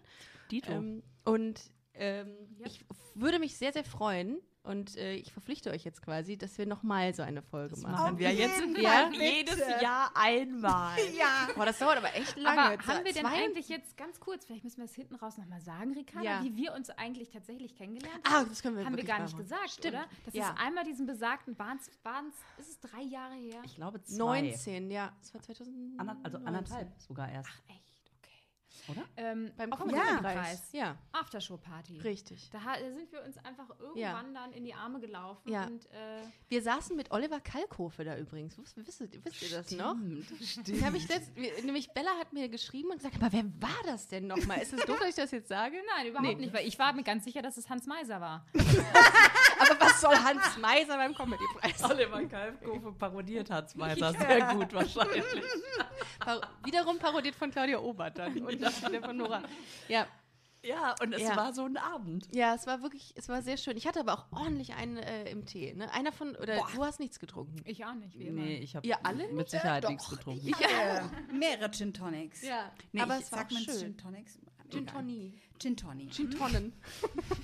Dito. Ähm, und ähm, ich würde mich sehr, sehr freuen. Und äh, ich verpflichte euch jetzt quasi, dass wir nochmal so eine Folge machen. machen wir jetzt Ja? jedes Jahr einmal. Ja. Boah, das dauert aber echt lange. Aber haben wir denn Zwei- eigentlich jetzt ganz kurz, vielleicht müssen wir es hinten raus nochmal sagen, Ricarda, Ja. wie wir uns eigentlich tatsächlich kennengelernt Ah, haben? das können wir haben wir gar nicht machen. gesagt, Stimmt. oder? Das Ja. ist einmal diesen besagten, waren es, ist es drei Jahre her? Ich glaube zwei. 19, ja. Das war 2019. Ander, also anderthalb sogar erst. Ach, echt? Oder? Ähm, Beim auf dem Ja. Comedy-Preis. Ja, Aftershow-Party. richtig. Da sind wir uns einfach irgendwann dann in die Arme gelaufen Ja. und äh, Wir saßen mit Oliver Kalkofe da übrigens. Wisst, wisst, ihr- wisst ihr das noch? Den hab ich letzt, nämlich Bella hat mir geschrieben und gesagt, aber wer war das denn nochmal? Ist es doof, dass ich das jetzt sage? nein, überhaupt Nee. nicht, weil ich war mir ganz sicher, dass es Hans Meiser war. Was soll Hans Meiser beim Comedy-Preis? Oliver Kalfkofe parodiert Hans Meiser sehr gut wahrscheinlich. Par wiederum parodiert von Claudia Obert dann und das wieder von Nora. Ja, Ja, und es Ja. war so ein Abend. ja, es war wirklich, es war sehr schön. Ich hatte aber auch ordentlich einen äh, im Tee. Ne? Einer von, oder du hast nichts getrunken. Ich auch nicht, wie immer. Nee, ich habe Ihr alle mit nicht? Sicherheit nichts getrunken. Ich hatte mehrere Gin Tonics. Ja, Nee, aber ich es war sag schön. Gin Tonics? Gin. Tonic. Gin Tonic. Gin Tonnen.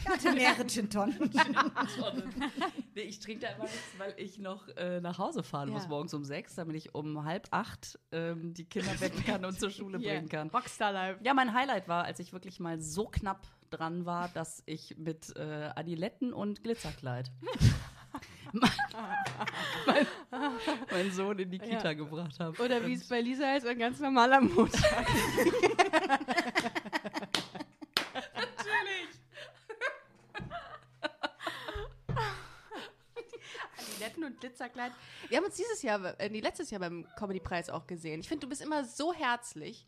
Ich hatte mehrere Gin Tonics. nee, ich trinke da immer nichts, weil ich noch äh, nach Hause fahren Ja. muss morgens um sechs, damit ich um halb acht ähm, die Kinder wegfahren und zur Schule Yeah. bringen kann. Rockstar Live. Ja, mein Highlight war, als ich wirklich mal so knapp dran war, dass ich mit äh, Adiletten und Glitzerkleid mein, mein, meinen Sohn in die Kita Ja. gebracht habe. Oder wie es bei Lisa ist, ein ganz normaler Montag. Adiletten und Glitzerkleid. Wir haben uns dieses Jahr, äh, nee, letztes Jahr beim Comedy-Preis auch gesehen. Ich finde, du bist immer so herzlich.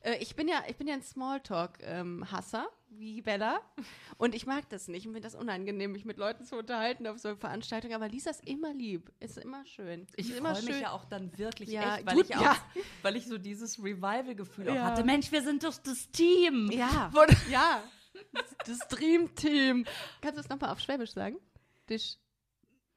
Äh, ich bin ja, ich bin ja ein Smalltalk-Hasser, wie Bella. Und ich mag das nicht. Ich finde das unangenehm, mich mit Leuten zu unterhalten auf so Veranstaltungen. Aber Lisa ist immer lieb. Ist immer schön. Ich freue mich ja auch dann wirklich Ja, echt, weil gut, ich, auch, ja. weil ich so dieses Revival-Gefühl auch Ja. hatte. Mensch, wir sind doch das Team. Ja, ja. Das Dream Team. Kannst du es nochmal auf Schwäbisch sagen? Dich.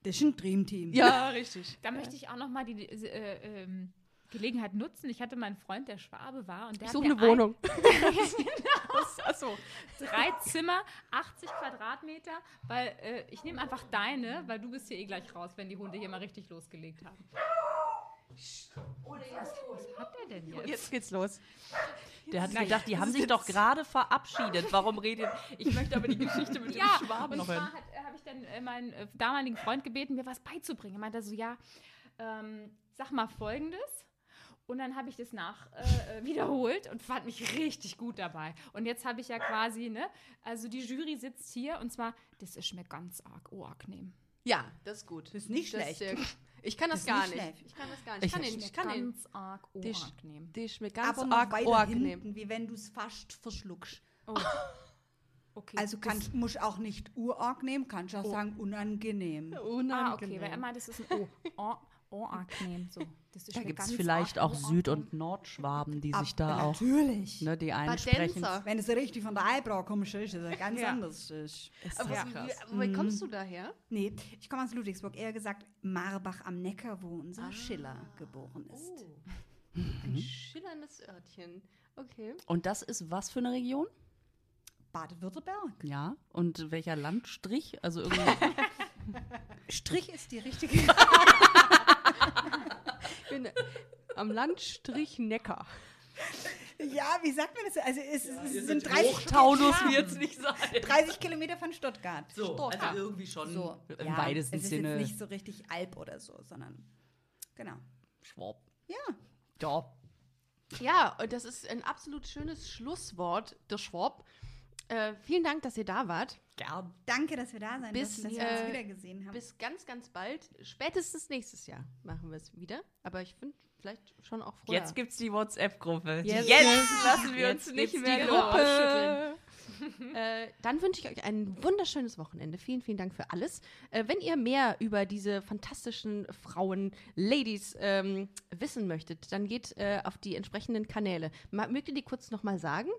Das ist ein Dream Team. Ja, richtig. Da möchte ich auch nochmal die äh, ähm, Gelegenheit nutzen. Ich hatte meinen Freund, der Schwabe war, und der Ich hat suche eine Wohnung. Achso. Drei Zimmer, 80 Quadratmeter, weil äh, ich nehme einfach deine, weil du bist hier eh gleich raus, wenn die Hunde hier mal richtig losgelegt haben. Was hat der denn jetzt? Jetzt geht's los. Der hat gedacht, die haben sich doch gerade verabschiedet. Warum redet Ich möchte aber die Geschichte mit Ja, dem Schwaben und noch hören. zwar äh, habe ich dann äh, meinen äh, damaligen Freund gebeten, mir was beizubringen. Er meinte so, ja, ähm, sag mal Folgendes. Und dann habe ich das nach äh, äh, wiederholt und fand mich richtig gut dabei. Und jetzt habe ich ja quasi, ne, also die Jury sitzt hier und zwar, das ist mir ganz arg unangenehm. Ja, das ist gut. Das ist nicht Das schlecht. sehr gut. Ich kann das, ist gar nicht nicht. Ich kann das gar nicht. Ich Ich- kann Das den, ich kann den. ganz arg Die ist- unangenehm. Die ist mir ganz Aber arg weiter unangenehm. hinten, wie wenn du es fast verschluckst. Okay. Also kannst, musst auch nicht urarg nehmen, kannst auch sagen unangenehm. Unangenehm. ah, okay, weil er meint, das ist ein O. O unangenehm, so. Das ist Da gibt es vielleicht auch Süd- unangenehm. und Nordschwaben, die Ab- sich da auch, Natürlich. ne, die einen sprechen. Badenzer. Wenn es richtig von der Eibra kommst, ist es ganz Ja. anders. Ist. Aber Ja. wie, wie kommst du daher? Nee, ich komme aus Ludwigsburg, eher gesagt Marbach am Neckar, wo unser Schiller geboren ist. Oh. Ein schillerndes Örtchen. Okay. Und das ist was für eine Region? Baden-Württemberg. Ja. Und welcher Landstrich? Also irgendwie. Strich ist die richtige. Bin am Landstrich Neckar. ja, wie sagt man das? Also es, es sind 30, Hochtaunus wird's nicht sein. 30 Kilometer von Stuttgart. So, also Stuttgart. irgendwie schon So, im ja, weitesten es ist Sinne. jetzt nicht so richtig Alp oder so, sondern genau. Schwab. Ja. Ja. Ja, und das ist ein absolut schönes Schlusswort, der Schwab. Äh, vielen Dank, dass ihr da wart. Gern. Danke, dass wir da sein Bis, durften, dass wir uns äh, wiedergesehen haben. Bis ganz, ganz bald. Spätestens nächstes Jahr machen wir es wieder. Aber ich finde, vielleicht schon auch früher. Jetzt gibt's die WhatsApp-Gruppe. Jetzt Jetzt lassen wir jetzt uns nicht mehr die. Gruppe. äh, dann wünsche ich euch ein wunderschönes Wochenende. Vielen, vielen Dank für alles. Äh, wenn ihr mehr über diese fantastischen Frauen, Ladies ähm, wissen möchtet, dann geht äh, auf die entsprechenden Kanäle. Ma mögt ihr die kurz nochmal sagen?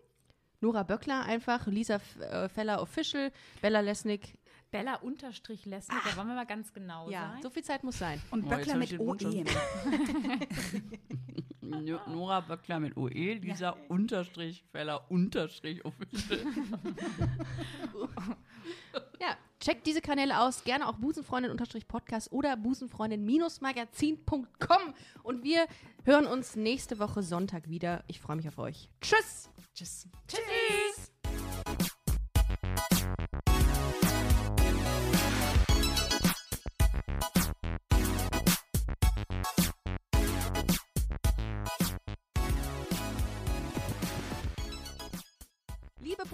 Nora Böckler einfach, Lisa äh, Feller Official, Bella Lesnick. Bella unterstrich Lesnick, da wollen wir mal ganz genau Ja, sein. so viel Zeit muss sein. Und Oh, Böckler mit OE. Nora Böckler mit OE, Lisa unterstrich Feller unterstrich official. Checkt diese Kanäle aus. Gerne auch Busenfreundin-Podcast oder Busenfreundin-magazin.com. Und wir hören uns nächste Woche Sonntag wieder. Ich freue mich auf euch. Tschüss. Tschüss. Tschüss.